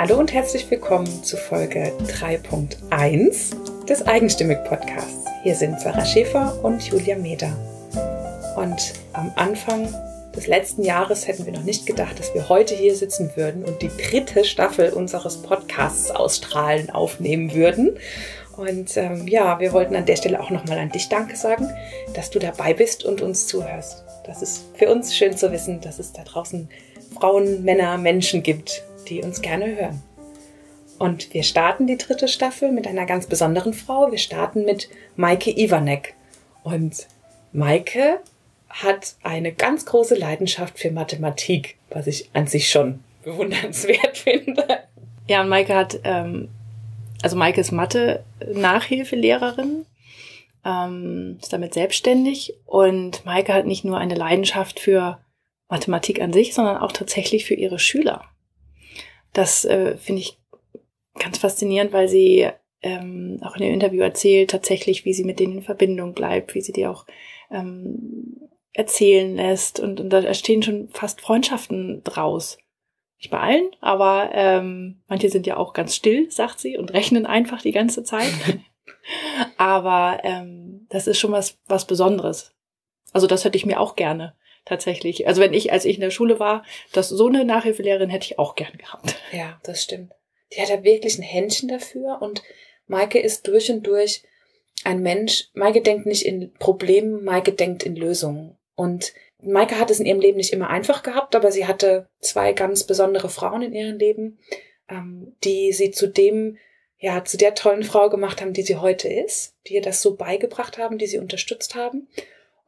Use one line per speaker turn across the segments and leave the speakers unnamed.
Hallo und herzlich willkommen zu Folge 3.1 des Eigenstimmig Podcasts. Hier sind Sarah Schäfer und Julia Meder. Und am Anfang des letzten Jahres hätten wir noch nicht gedacht, dass wir heute hier sitzen würden und die dritte Staffel unseres Podcasts ausstrahlen aufnehmen würden. Und ähm, ja, wir wollten an der Stelle auch nochmal an dich Danke sagen, dass du dabei bist und uns zuhörst. Das ist für uns schön zu wissen, dass es da draußen Frauen, Männer, Menschen gibt, die uns gerne hören. Und wir starten die dritte Staffel mit einer ganz besonderen Frau. Wir starten mit Maike Iwanek. Und Maike hat eine ganz große Leidenschaft für Mathematik, was ich an sich schon bewundernswert finde.
Ja, und Maike hat, ähm, also Maike ist Mathe-Nachhilfelehrerin, ähm, ist damit selbstständig und Maike hat nicht nur eine Leidenschaft für Mathematik an sich, sondern auch tatsächlich für ihre Schüler. Das äh, finde ich ganz faszinierend, weil sie ähm, auch in dem Interview erzählt, tatsächlich, wie sie mit denen in Verbindung bleibt, wie sie die auch ähm, erzählen lässt. Und, und da entstehen schon fast Freundschaften draus. Nicht bei allen, aber ähm, manche sind ja auch ganz still, sagt sie, und rechnen einfach die ganze Zeit. aber ähm, das ist schon was, was Besonderes. Also das hätte ich mir auch gerne tatsächlich. Also wenn ich, als ich in der Schule war, das so eine Nachhilfelehrerin hätte ich auch gern gehabt.
Ja, das stimmt. Die hat ja wirklich ein Händchen dafür und Maike ist durch und durch ein Mensch. Maike denkt nicht in Problemen, Maike denkt in Lösungen. Und Maike hat es in ihrem Leben nicht immer einfach gehabt, aber sie hatte zwei ganz besondere Frauen in ihrem Leben, ähm, die sie zu dem, ja, zu der tollen Frau gemacht haben, die sie heute ist, die ihr das so beigebracht haben, die sie unterstützt haben.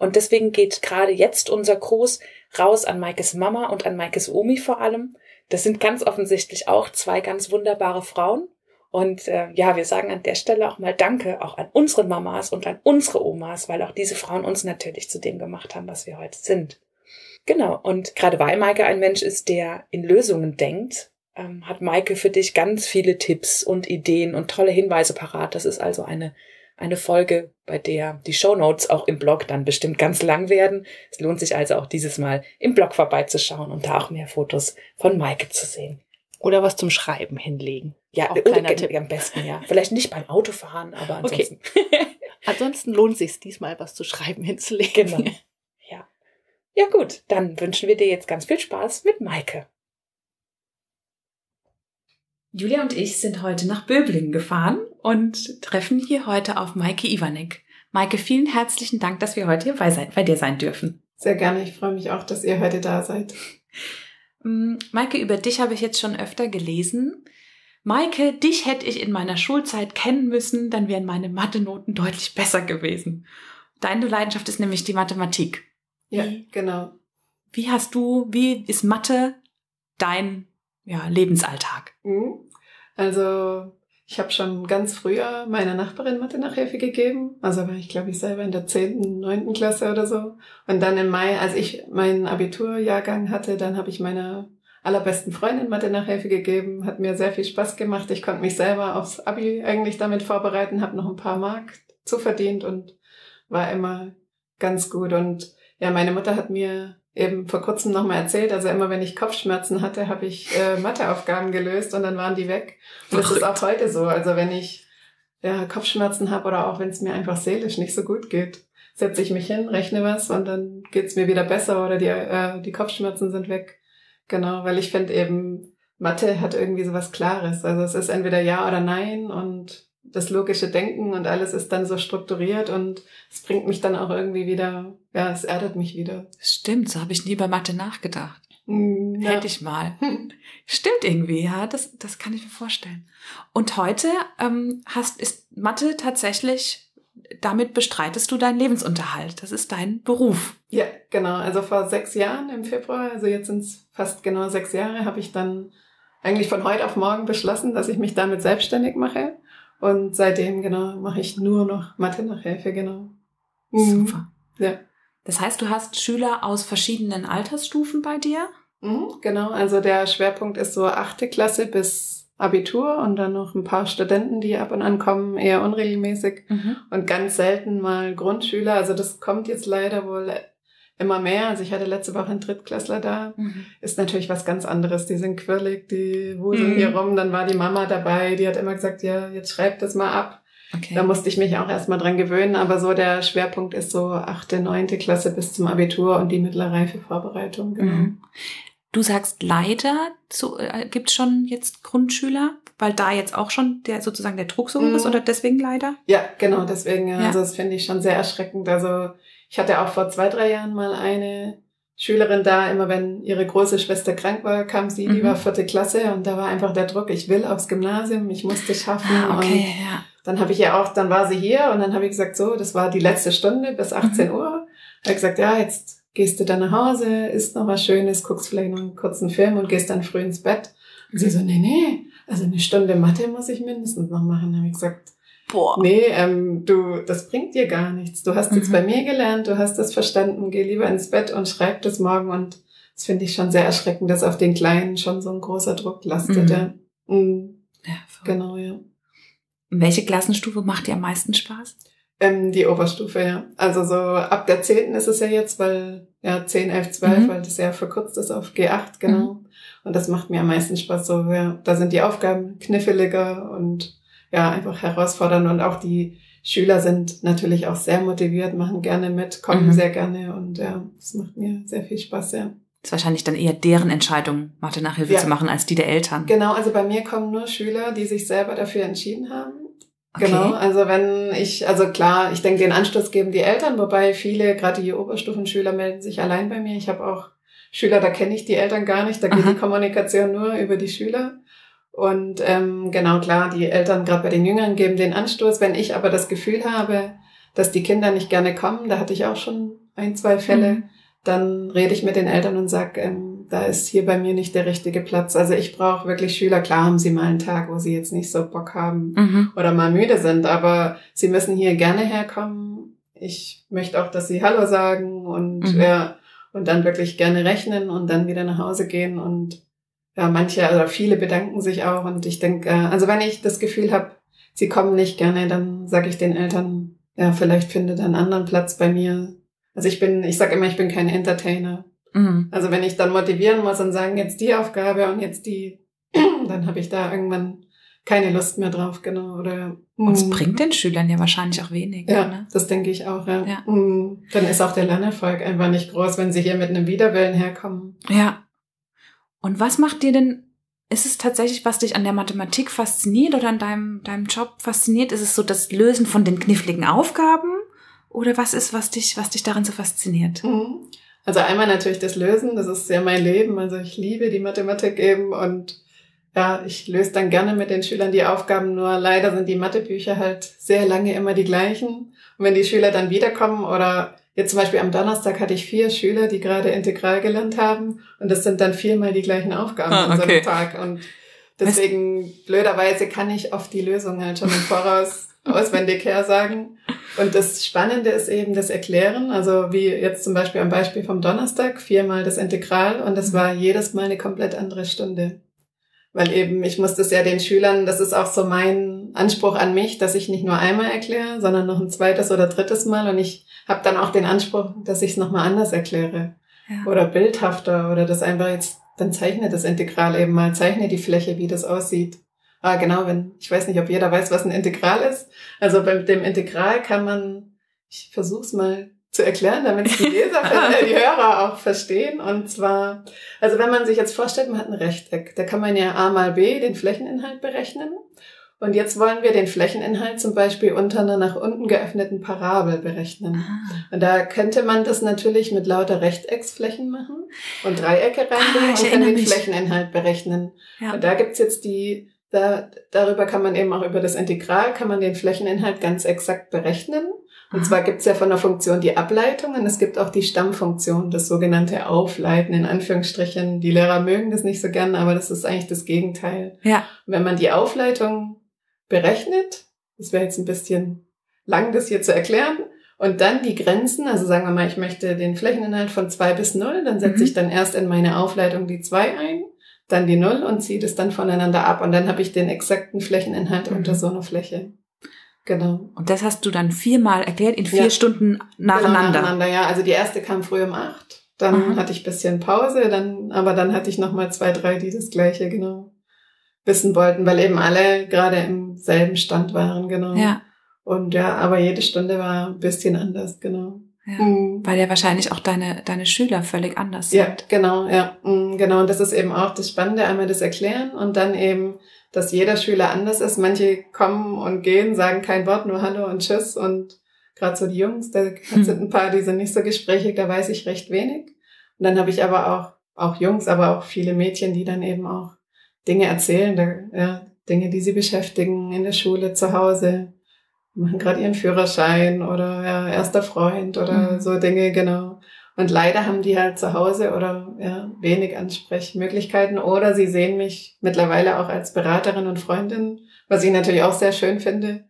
Und deswegen geht gerade jetzt unser Gruß raus an Maikes Mama und an Maikes Omi vor allem. Das sind ganz offensichtlich auch zwei ganz wunderbare Frauen. Und äh, ja, wir sagen an der Stelle auch mal Danke auch an unsere Mamas und an unsere Omas, weil auch diese Frauen uns natürlich zu dem gemacht haben, was wir heute sind. Genau. Und gerade weil Maike ein Mensch ist, der in Lösungen denkt, ähm, hat Maike für dich ganz viele Tipps und Ideen und tolle Hinweise parat. Das ist also eine eine Folge, bei der die Show Notes auch im Blog dann bestimmt ganz lang werden. Es lohnt sich also auch dieses Mal im Blog vorbeizuschauen und da auch mehr Fotos von Maike zu sehen.
Oder was zum Schreiben hinlegen.
Ja, auch kleiner Tipp. am besten, ja. Vielleicht nicht beim Autofahren, aber ansonsten.
Okay. ansonsten lohnt sich diesmal was zu schreiben hinzulegen.
Genau. Ja. Ja gut, dann wünschen wir dir jetzt ganz viel Spaß mit Maike. Julia und ich sind heute nach Böblingen gefahren und treffen hier heute auf Maike Iwanek. Maike, vielen herzlichen Dank, dass wir heute hier bei, sein, bei dir sein dürfen.
Sehr gerne. Ich freue mich auch, dass ihr heute da seid.
Mm, Maike, über dich habe ich jetzt schon öfter gelesen. Maike, dich hätte ich in meiner Schulzeit kennen müssen, dann wären meine Mathe-Noten deutlich besser gewesen. Deine Leidenschaft ist nämlich die Mathematik.
Ja, genau.
Wie hast du, wie ist Mathe dein ja, Lebensalltag?
Mhm. Also ich habe schon ganz früher meiner Nachbarin Mathe-Nachhilfe gegeben. Also war ich, glaube ich, selber in der zehnten, neunten Klasse oder so. Und dann im Mai, als ich meinen Abiturjahrgang hatte, dann habe ich meiner allerbesten Freundin Mathe-Nachhilfe gegeben. Hat mir sehr viel Spaß gemacht. Ich konnte mich selber aufs Abi eigentlich damit vorbereiten, habe noch ein paar Mark zuverdient und war immer ganz gut. Und ja, meine Mutter hat mir eben vor kurzem nochmal erzählt. Also immer wenn ich Kopfschmerzen hatte, habe ich äh, Matheaufgaben gelöst und dann waren die weg. Und das ist auch heute so. Also wenn ich ja, Kopfschmerzen habe oder auch wenn es mir einfach seelisch nicht so gut geht, setze ich mich hin, rechne was und dann geht's mir wieder besser oder die, äh, die Kopfschmerzen sind weg. Genau, weil ich finde eben, Mathe hat irgendwie so was Klares. Also es ist entweder ja oder nein und das logische Denken und alles ist dann so strukturiert und es bringt mich dann auch irgendwie wieder, ja, es erdet mich wieder.
Stimmt, so habe ich nie bei Mathe nachgedacht. Mm, ja. Hätte ich mal. Stimmt irgendwie, ja, das, das kann ich mir vorstellen. Und heute ähm, hast, ist Mathe tatsächlich, damit bestreitest du deinen Lebensunterhalt. Das ist dein Beruf.
Ja, genau. Also vor sechs Jahren im Februar, also jetzt sind es fast genau sechs Jahre, habe ich dann eigentlich von heute auf morgen beschlossen, dass ich mich damit selbstständig mache. Und seitdem, genau, mache ich nur noch Mathe-Nachhilfe, genau.
Mhm. Super. Ja. Das heißt, du hast Schüler aus verschiedenen Altersstufen bei dir?
Mhm, genau, also der Schwerpunkt ist so achte Klasse bis Abitur und dann noch ein paar Studenten, die ab und an kommen, eher unregelmäßig mhm. und ganz selten mal Grundschüler. Also das kommt jetzt leider wohl immer mehr. Also ich hatte letzte Woche einen Drittklässler da. Mhm. Ist natürlich was ganz anderes. Die sind quirlig, die wuseln mhm. hier rum. Dann war die Mama dabei, die hat immer gesagt, ja, jetzt schreib das mal ab. Okay. Da musste ich mich auch erstmal dran gewöhnen, aber so der Schwerpunkt ist so achte, neunte Klasse bis zum Abitur und die mittlere Reifevorbereitung. Genau. Mhm.
Du sagst leider, zu, äh, gibt schon jetzt Grundschüler, weil da jetzt auch schon der sozusagen der Druck so hoch ist mhm. oder deswegen leider?
Ja, genau, deswegen. Ja. Also das finde ich schon sehr erschreckend. Also ich hatte auch vor zwei, drei Jahren mal eine Schülerin da, immer wenn ihre große Schwester krank war, kam sie, die mhm. war vierte Klasse und da war einfach der Druck, ich will aufs Gymnasium, ich musste schaffen.
Ah, okay, ja.
Dann habe ich ja auch, dann war sie hier und dann habe ich gesagt, so, das war die letzte Stunde bis 18 mhm. Uhr. Habe gesagt, ja, jetzt gehst du dann nach Hause, isst noch was Schönes, guckst vielleicht noch einen kurzen Film und gehst dann früh ins Bett. Und sie so, nee, nee, also eine Stunde Mathe muss ich mindestens noch machen. Dann habe ich gesagt, Boah. nee, ähm, du, das bringt dir gar nichts. Du hast mhm. jetzt bei mir gelernt, du hast das verstanden, geh lieber ins Bett und schreib das morgen. Und das finde ich schon sehr erschreckend, dass auf den Kleinen schon so ein großer Druck lastet. Mhm. Ja. Mhm. ja genau, ja.
Welche Klassenstufe macht dir am meisten Spaß?
Ähm, die Oberstufe, ja. Also so ab der zehnten ist es ja jetzt, weil ja 10, 11, 12, mhm. weil das ja verkürzt ist auf G8, genau. Mhm. Und das macht mir am meisten Spaß. So, ja, da sind die Aufgaben kniffeliger und ja, einfach herausfordernd und auch die Schüler sind natürlich auch sehr motiviert, machen gerne mit, kommen mhm. sehr gerne und ja, das macht mir sehr viel Spaß, ja.
Das ist wahrscheinlich dann eher deren Entscheidung, Mathe-Nachhilfe ja. zu machen, als die der Eltern.
Genau, also bei mir kommen nur Schüler, die sich selber dafür entschieden haben. Okay. Genau, also wenn ich, also klar, ich denke, den Anstoß geben die Eltern, wobei viele, gerade die Oberstufenschüler, melden sich allein bei mir. Ich habe auch Schüler, da kenne ich die Eltern gar nicht, da geht Aha. die Kommunikation nur über die Schüler. Und ähm, genau klar, die Eltern gerade bei den Jüngeren geben den Anstoß. Wenn ich aber das Gefühl habe, dass die Kinder nicht gerne kommen, da hatte ich auch schon ein, zwei Fälle, mhm dann rede ich mit den Eltern und sage, ähm, da ist hier bei mir nicht der richtige Platz. Also ich brauche wirklich Schüler. Klar haben sie mal einen Tag, wo sie jetzt nicht so Bock haben mhm. oder mal müde sind, aber sie müssen hier gerne herkommen. Ich möchte auch, dass sie Hallo sagen und mhm. ja, und dann wirklich gerne rechnen und dann wieder nach Hause gehen und ja, manche oder viele bedanken sich auch und ich denke, äh, also wenn ich das Gefühl habe, sie kommen nicht gerne, dann sage ich den Eltern, ja, vielleicht findet einen anderen Platz bei mir. Also ich bin, ich sage immer, ich bin kein Entertainer. Mhm. Also wenn ich dann motivieren muss und sagen, jetzt die Aufgabe und jetzt die, dann habe ich da irgendwann keine Lust mehr drauf, genau. Oder
und es mm. bringt den Schülern ja wahrscheinlich auch wenig.
Ja, ne? das denke ich auch, ja. ja. Mm. Dann ist auch der Lernerfolg einfach nicht groß, wenn sie hier mit einem Widerwillen herkommen.
Ja. Und was macht dir denn, ist es tatsächlich, was dich an der Mathematik fasziniert oder an deinem, deinem Job fasziniert? Ist es so das Lösen von den kniffligen Aufgaben? Oder was ist, was dich, was dich daran so fasziniert?
Mhm. Also einmal natürlich das Lösen, das ist ja mein Leben. Also ich liebe die Mathematik eben und ja, ich löse dann gerne mit den Schülern die Aufgaben, nur leider sind die Mathebücher halt sehr lange immer die gleichen. Und wenn die Schüler dann wiederkommen oder jetzt zum Beispiel am Donnerstag hatte ich vier Schüler, die gerade Integral gelernt haben und das sind dann viermal die gleichen Aufgaben ah, an so einem Tag und deswegen blöderweise kann ich oft die Lösung halt schon im Voraus auswendig her sagen. Und das Spannende ist eben das Erklären. Also wie jetzt zum Beispiel am Beispiel vom Donnerstag, viermal das Integral und das war jedes Mal eine komplett andere Stunde. Weil eben, ich muss das ja den Schülern, das ist auch so mein Anspruch an mich, dass ich nicht nur einmal erkläre, sondern noch ein zweites oder drittes Mal. Und ich habe dann auch den Anspruch, dass ich es nochmal anders erkläre. Ja. Oder bildhafter oder das einfach jetzt, dann zeichne das Integral eben mal, zeichne die Fläche, wie das aussieht. Ah, genau, wenn, ich weiß nicht, ob jeder weiß, was ein Integral ist. Also bei dem Integral kann man, ich versuch's mal zu erklären, damit die Leser, die Hörer auch verstehen. Und zwar, also wenn man sich jetzt vorstellt, man hat ein Rechteck, da kann man ja a mal b den Flächeninhalt berechnen. Und jetzt wollen wir den Flächeninhalt zum Beispiel unter einer nach unten geöffneten Parabel berechnen. Ah. Und da könnte man das natürlich mit lauter Rechtecksflächen machen und Dreiecke reinbringen ah, und kann den mich. Flächeninhalt berechnen. Ja. Und da gibt's jetzt die da, darüber kann man eben auch über das Integral, kann man den Flächeninhalt ganz exakt berechnen. Und zwar gibt es ja von der Funktion die Ableitung und es gibt auch die Stammfunktion, das sogenannte Aufleiten in Anführungsstrichen. Die Lehrer mögen das nicht so gern, aber das ist eigentlich das Gegenteil.
Ja.
Und wenn man die Aufleitung berechnet, das wäre jetzt ein bisschen lang, das hier zu erklären, und dann die Grenzen, also sagen wir mal, ich möchte den Flächeninhalt von zwei bis null, dann setze mhm. ich dann erst in meine Aufleitung die zwei ein dann die Null und ziehe das dann voneinander ab und dann habe ich den exakten Flächeninhalt mhm. unter so einer Fläche. Genau.
Und das hast du dann viermal erklärt, in vier
Ja.
Stunden nacheinander.
Genau, nacheinander, ja. Also die erste kam früh um acht. Dann
Aha.
hatte ich bisschen Pause, dann, aber dann hatte ich noch mal zwei, drei, die das Gleiche genau wissen wollten, weil eben alle gerade im selben Stand waren, genau.
Ja,
Und ja, aber jede Stunde war ein bisschen anders, genau.
ja.
Mhm.
Weil ja wahrscheinlich auch deine, deine Schüler völlig anders
Ja,
sind.
genau, ja, mm, genau. Und das ist eben auch das Spannende, einmal das Erklären und dann eben, dass jeder Schüler anders ist. Manche kommen und gehen, sagen kein Wort, nur Hallo und Tschüss und gerade so die Jungs, da
Hm.
sind ein paar, die sind nicht so gesprächig, da weiß ich recht wenig. Und dann habe ich aber auch, auch Jungs, aber auch viele Mädchen, die dann eben auch Dinge erzählen, da, ja, Dinge, die sie beschäftigen in der Schule, zu Hause, machen gerade ihren Führerschein oder ja, erster Freund oder
Mhm.
so Dinge, genau. Und leider haben die halt zu Hause oder ja, wenig Ansprechmöglichkeiten oder sie sehen mich mittlerweile auch als Beraterin und Freundin, was ich natürlich auch sehr schön finde.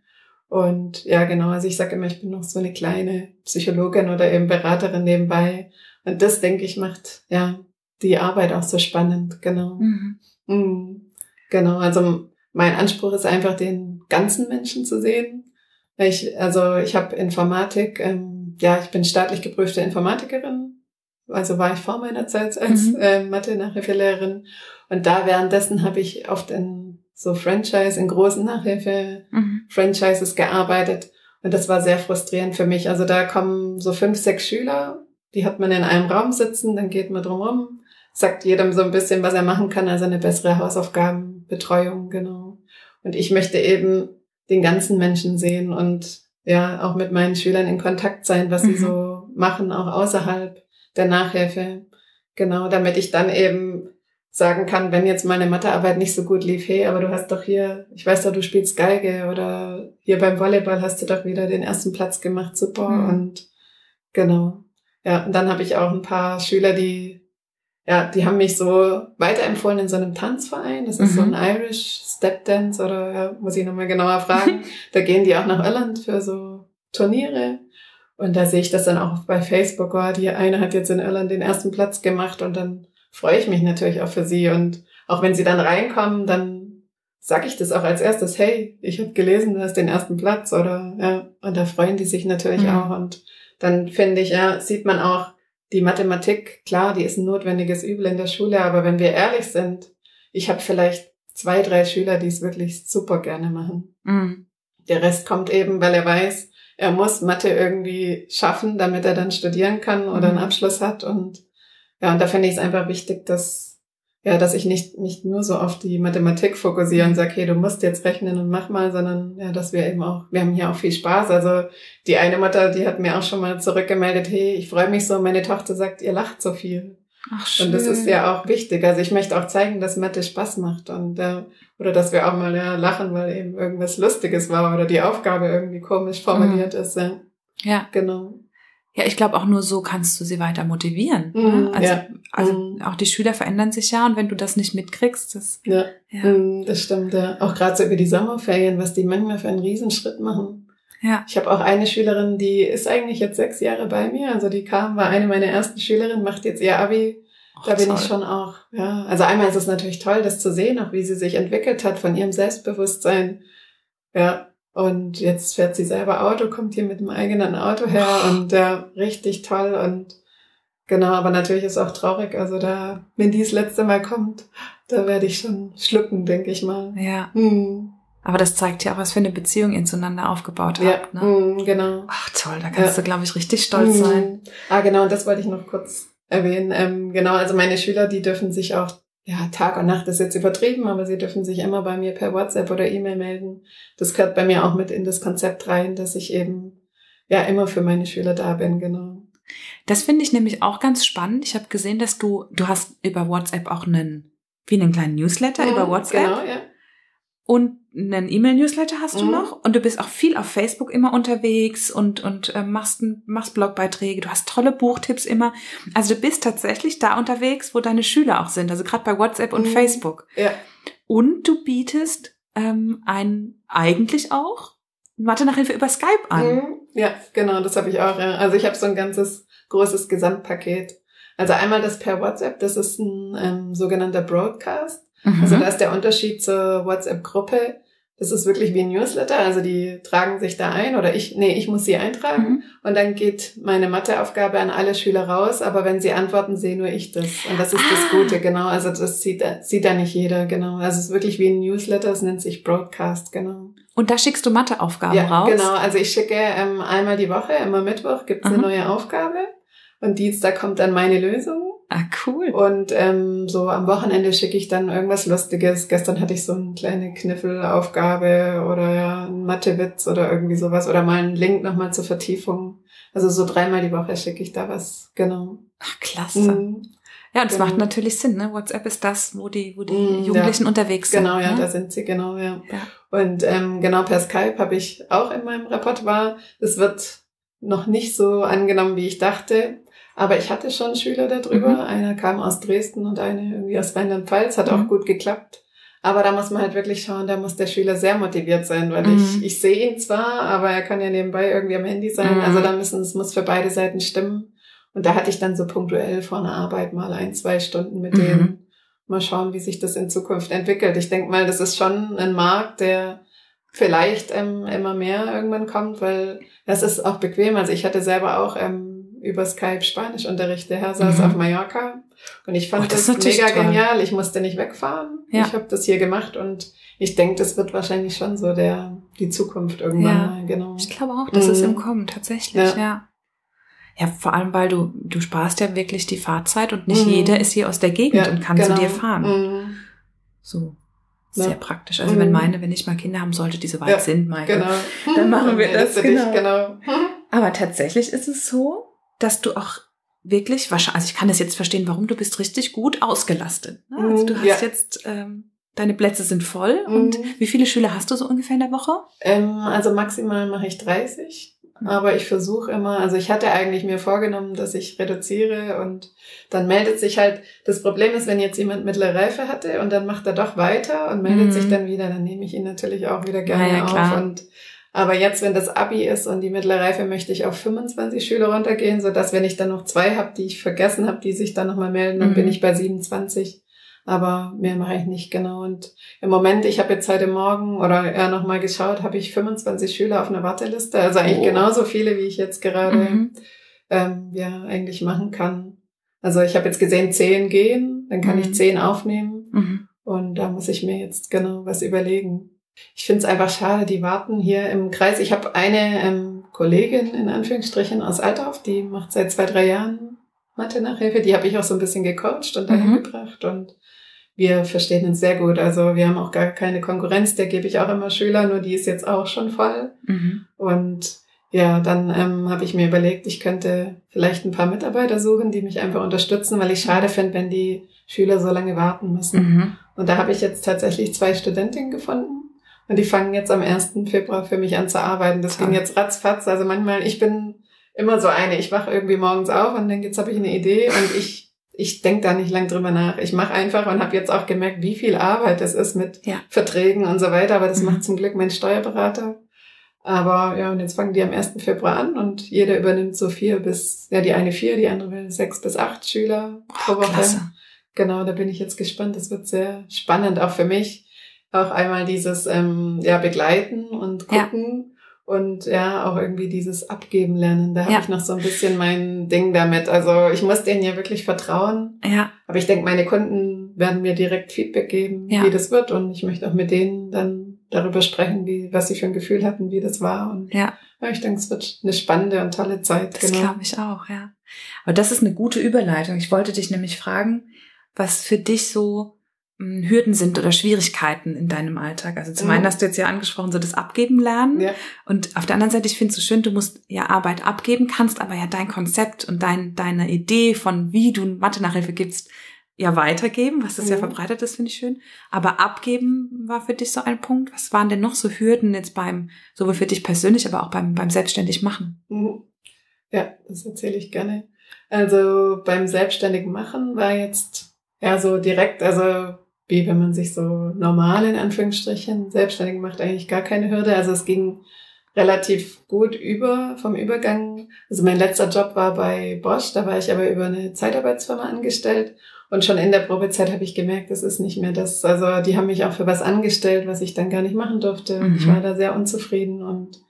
Und ja, genau, also ich sage immer, ich bin noch so eine kleine Psychologin oder eben Beraterin nebenbei. Und das, denke ich, macht ja die Arbeit auch so spannend, genau.
Mhm.
Mhm. Genau, also mein Anspruch ist einfach, den ganzen Menschen zu sehen. Ich, also ich habe Informatik, ähm, ja, ich bin staatlich geprüfte Informatikerin. Also war ich vor meiner Zeit als
Mhm.
äh, Mathe-Nachhilfelehrerin. Und da währenddessen habe ich oft in so Franchise, in großen Nachhilfe-Franchises
Mhm.
gearbeitet. Und das war sehr frustrierend für mich. Also da kommen so fünf, sechs Schüler, die hat man in einem Raum sitzen, dann geht man drumherum, sagt jedem so ein bisschen, was er machen kann, also eine bessere Hausaufgabenbetreuung, genau. Und ich möchte eben den ganzen Menschen sehen und ja, auch mit meinen Schülern in Kontakt sein, was sie
Mhm.
so machen, auch außerhalb der Nachhilfe. Genau, damit ich dann eben sagen kann, wenn jetzt meine Mathearbeit nicht so gut lief, hey, aber du hast doch hier, ich weiß doch, du spielst Geige oder hier beim Volleyball hast du doch wieder den ersten Platz gemacht, super.
Mhm.
Und genau. Ja, und dann habe ich auch ein paar Schüler, die, ja, die haben mich so weiterempfohlen in so einem Tanzverein. Das ist so
Mhm.
ein Irish Step Dance oder ja, muss ich nochmal genauer fragen. da gehen die auch nach Irland für so Turniere. Und da sehe ich das dann auch bei Facebook, oh, die eine hat jetzt in Irland den ersten Platz gemacht und dann freue ich mich natürlich auch für sie. Und auch wenn sie dann reinkommen, dann sage ich das auch als erstes, hey, ich habe gelesen, du hast den ersten Platz oder ja, und da freuen die sich natürlich
Mhm.
auch. Und dann finde ich, ja, sieht man auch, die Mathematik, klar, die ist ein notwendiges Übel in der Schule, aber wenn wir ehrlich sind, ich habe vielleicht zwei, drei Schüler, die es wirklich super gerne machen.
Mhm.
Der Rest kommt eben, weil er weiß, er muss Mathe irgendwie schaffen, damit er dann studieren kann oder einen
Mhm.
Abschluss hat. Und ja, und da finde ich es einfach wichtig, dass, ja, dass ich nicht, nicht nur so auf die Mathematik fokussiere und sage, hey, du musst jetzt rechnen und mach mal, sondern ja, dass wir eben auch, wir haben hier auch viel Spaß. Also die eine Mutter, die hat mir auch schon mal zurückgemeldet, hey, ich freue mich so, meine Tochter sagt, ihr lacht so viel.
Ach, schön.
Und das ist ja auch wichtig. Also ich möchte auch zeigen, dass Mathe Spaß macht und äh, oder dass wir auch mal ja, lachen, weil eben irgendwas Lustiges war oder die Aufgabe irgendwie komisch formuliert ist. Ja.
Ja.
Genau.
Ja, ich glaube auch nur so kannst du sie weiter motivieren.
Mhm,
ne? Also,
ja.
also
Mhm.
auch die Schüler verändern sich ja und wenn du das nicht mitkriegst, das
Ja,
ja,
mm, das stimmt. Ja. Auch gerade so über die Sommerferien, was die manchmal für einen Riesenschritt machen.
ja.
Ich habe auch eine Schülerin, die ist eigentlich jetzt sechs Jahre bei mir. Also die kam, war eine meiner ersten Schülerinnen, macht jetzt ihr Abi.
Och,
Da bin
toll.
ich schon auch, ja. Also einmal ist es natürlich toll, das zu sehen, auch wie sie sich entwickelt hat von ihrem Selbstbewusstsein. Ja. Und jetzt fährt sie selber Auto, kommt hier mit dem eigenen Auto her und ja, richtig toll und genau, aber natürlich ist auch traurig. Also da, wenn die das letzte Mal kommt, da werde ich schon schlucken, denke ich mal.
Ja,
Hm.
aber das zeigt ja auch, was für eine Beziehung ihr zueinander aufgebaut
Ja,
habt. Ne?
hm, genau.
Ach toll, da kannst
Ja.
du, glaube ich, richtig stolz
Mhm.
sein.
Ah, genau, und das wollte ich noch kurz erwähnen. Ähm, genau, also meine Schüler, die dürfen sich auch, ja, Tag und Nacht ist jetzt übertrieben, aber sie dürfen sich immer bei mir per WhatsApp oder E-Mail melden. Das gehört bei mir auch mit in das Konzept rein, dass ich eben, ja, immer für meine Schüler da bin, genau.
Das finde ich nämlich auch ganz spannend. Ich habe gesehen, dass du, du hast über WhatsApp auch einen, wie einen kleinen Newsletter über
Mhm,
WhatsApp
Genau, ja.
und einen E-Mail-Newsletter hast du
Mhm.
noch und du bist auch viel auf Facebook immer unterwegs und, und äh, machst, machst Blogbeiträge, du hast tolle Buchtipps immer. Also du bist tatsächlich da unterwegs, wo deine Schüler auch sind, also gerade bei WhatsApp und
Mhm.
Facebook.
Ja,
Und du bietest ähm, ein eigentlich auch Mathe-Nachhilfe über Skype an.
Mhm. Ja, genau, das habe ich auch. Ja. Also ich habe so ein ganzes großes Gesamtpaket. Also einmal das per WhatsApp, das ist ein ähm, sogenannter Broadcast.
Mhm.
Also da ist der Unterschied zur WhatsApp-Gruppe. das ist wirklich wie ein Newsletter, also die tragen sich da ein oder ich, nee, ich muss sie eintragen
Mhm.
und dann geht meine Matheaufgabe an alle Schüler raus, aber wenn sie antworten, sehe nur ich das. Und das ist das
Ah.
Gute, genau. Also das sieht, sieht da nicht jeder, genau. Also es ist wirklich wie ein Newsletter, es nennt sich Broadcast, genau.
Und da schickst du Matheaufgaben
ja,
raus?
genau. Also ich schicke ähm, einmal die Woche, immer Mittwoch gibt's eine
Mhm.
neue Aufgabe und Dienstag kommt dann meine Lösung.
Ah, cool.
Und ähm, so am Wochenende schicke ich dann irgendwas Lustiges. Gestern hatte ich so eine kleine Kniffelaufgabe oder ja, einen Mathewitz oder irgendwie sowas oder mal einen Link nochmal zur Vertiefung. Also so dreimal die Woche schicke ich da was, genau.
Ach, klasse.
Mhm.
Ja, und es
Genau.
macht natürlich Sinn, ne? WhatsApp ist das, wo die, wo die
Mhm,
Jugendlichen unterwegs sind.
Genau, ja,
ne?
da sind sie, genau, ja.
Ja.
Und ähm, genau per Skype habe ich auch in meinem Repertoire. Es wird noch nicht so angenommen, wie ich dachte. Aber ich hatte schon Schüler darüber.
Mhm.
Einer kam aus Dresden und eine irgendwie aus Rheinland-Pfalz. Hat auch
Mhm.
gut geklappt. Aber da muss man halt wirklich schauen, da muss der Schüler sehr motiviert sein, weil
Mhm.
ich, ich sehe ihn zwar, aber er kann ja nebenbei irgendwie am Handy sein.
Mhm.
Also da müssen, es muss für beide Seiten stimmen. Und da hatte ich dann so punktuell vor einer Arbeit mal ein, zwei Stunden mit
Mhm.
denen. Mal schauen, wie sich das in Zukunft entwickelt. Ich denke mal, das ist schon ein Markt, der vielleicht ähm, immer mehr irgendwann kommt, weil das ist auch bequem. Also ich hatte selber auch ähm, über Skype Spanischunterricht. Der Herr saß
Mhm.
auf Mallorca und ich fand
Oh, das
das, mega
toll.
genial. Ich musste nicht wegfahren.
Ja.
Ich habe das hier gemacht und ich denke, das wird wahrscheinlich schon so der die Zukunft irgendwann
Ja.
mal. Genau.
Ich glaube auch, das ist
Mhm.
im Kommen, tatsächlich, ja.
Ja.
ja. vor allem, weil du, du sparst ja wirklich die Fahrzeit und nicht
Mhm.
jeder ist hier aus der Gegend und kann zu dir fahren.
Mhm.
So.
Ja.
Sehr praktisch. Also wenn
Mhm.
meine, wenn ich mal Kinder haben sollte, die so weit
Ja,
sind, Maike.
Genau.
Dann machen wir das,
du dich,
genau.
genau.
Aber tatsächlich ist es so, dass du auch wirklich, wahrscheinlich, also ich kann das jetzt verstehen, warum du bist richtig gut ausgelastet. ne? Also
Mhm,
du hast
ja.
jetzt, ähm, deine Plätze sind voll und
Mhm.
wie viele Schüler hast du so ungefähr in der Woche?
Ähm, also maximal mache ich 30.
Mhm.
Aber ich versuche immer, also ich hatte eigentlich mir vorgenommen, dass ich reduziere und dann meldet sich halt, das Problem ist, wenn jetzt jemand mittlere Reife hatte und dann macht er doch weiter und meldet
Mhm.
sich dann wieder, dann nehme ich ihn natürlich auch wieder gerne
Ja,
auf und aber jetzt, wenn das Abi ist und die mittlere Reife, möchte ich auf 25 Schüler runtergehen, so dass wenn ich dann noch zwei habe, die ich vergessen habe, die sich dann nochmal melden, dann
Mhm.
bin ich bei 27. Aber mehr mache ich nicht genau. Und im Moment, ich habe jetzt heute Morgen oder eher nochmal geschaut, habe ich 25 Schüler auf einer Warteliste. Also eigentlich
Oh.
genauso viele, wie ich jetzt gerade
Mhm.
ähm, ja eigentlich machen kann. Also ich habe jetzt gesehen, 10 gehen, dann kann
Mhm.
ich 10 aufnehmen.
Mhm.
Und da muss ich mir jetzt genau was überlegen. Ich finde es einfach schade, die warten hier im Kreis. Ich habe eine ähm, Kollegin in Anführungsstrichen aus Altdorf, die macht seit zwei, drei Jahren Mathe-Nachhilfe. Die habe ich auch so ein bisschen gecoacht und dahin
Mhm.
gebracht. Und wir verstehen uns sehr gut. Also wir haben auch gar keine Konkurrenz. Der gebe ich auch immer Schüler, nur die ist jetzt auch schon voll.
Mhm.
Und ja, dann ähm, habe ich mir überlegt, ich könnte vielleicht ein paar Mitarbeiter suchen, die mich einfach unterstützen, weil ich schade finde, wenn die Schüler so lange warten müssen.
Mhm.
Und da habe ich jetzt tatsächlich zwei Studentinnen gefunden. Und die fangen jetzt am 1. Februar für mich an zu arbeiten. Das
Toll.
ging jetzt ratzfatz. Also manchmal, ich bin immer so eine, ich wache irgendwie morgens auf und denke, jetzt habe ich eine Idee und ich, ich denke da nicht lang drüber nach. Ich mache einfach und habe jetzt auch gemerkt, wie viel Arbeit das ist mit
Ja.
Verträgen und so weiter. Aber das
Mhm.
macht zum Glück mein Steuerberater. Aber ja, und jetzt fangen die am 1. Februar an und jeder übernimmt so vier bis, ja, die eine vier, die andere sechs bis acht Schüler pro
Oh,
Woche.
klasse.
Genau, da bin ich jetzt gespannt. Das wird sehr spannend, auch für mich. Auch einmal dieses ähm, ja, Begleiten und
Ja.
gucken und ja, auch irgendwie dieses Abgeben lernen. Da habe
Ja.
ich noch so ein bisschen mein Ding damit. Also ich muss denen ja wirklich vertrauen.
Ja,
Aber ich denke, meine Kunden werden mir direkt Feedback geben,
Ja.
wie das wird. Und ich möchte auch mit denen dann darüber sprechen, wie, was sie für ein Gefühl hatten, wie das war. Und
ja.
ja, ich denke, es wird eine spannende und tolle Zeit.
Das
genau.
glaube ich auch, ja. Aber das ist eine gute Überleitung. Ich wollte dich nämlich fragen, was für dich so Hürden sind oder Schwierigkeiten in deinem Alltag. Also zum
Mhm.
einen hast du jetzt ja angesprochen, so das Abgeben lernen.
Ja.
Und auf der anderen Seite, ich finde es so schön, du musst ja Arbeit abgeben, kannst aber ja dein Konzept und dein, deine Idee von wie du Mathe-Nachhilfe gibst, ja weitergeben, was das ja
Mhm.
verbreitet ist, finde ich schön. Aber abgeben war für dich so ein Punkt. Was waren denn noch so Hürden jetzt beim, sowohl für dich persönlich, aber auch beim, beim selbstständig machen?
Mhm. Ja, das erzähle ich gerne. Also beim selbstständigen Machen war jetzt ja so direkt, also wie wenn man sich so normal in Anführungsstrichen selbstständig macht, eigentlich gar keine Hürde. Also es ging relativ gut über vom Übergang. Also mein letzter Job war bei Bosch, da war ich aber über eine Zeitarbeitsfirma angestellt und schon in der Probezeit habe ich gemerkt, das ist nicht mehr das. Also die haben mich auch für was angestellt, was ich dann gar nicht machen durfte. Mhm. Ich war da sehr unzufrieden und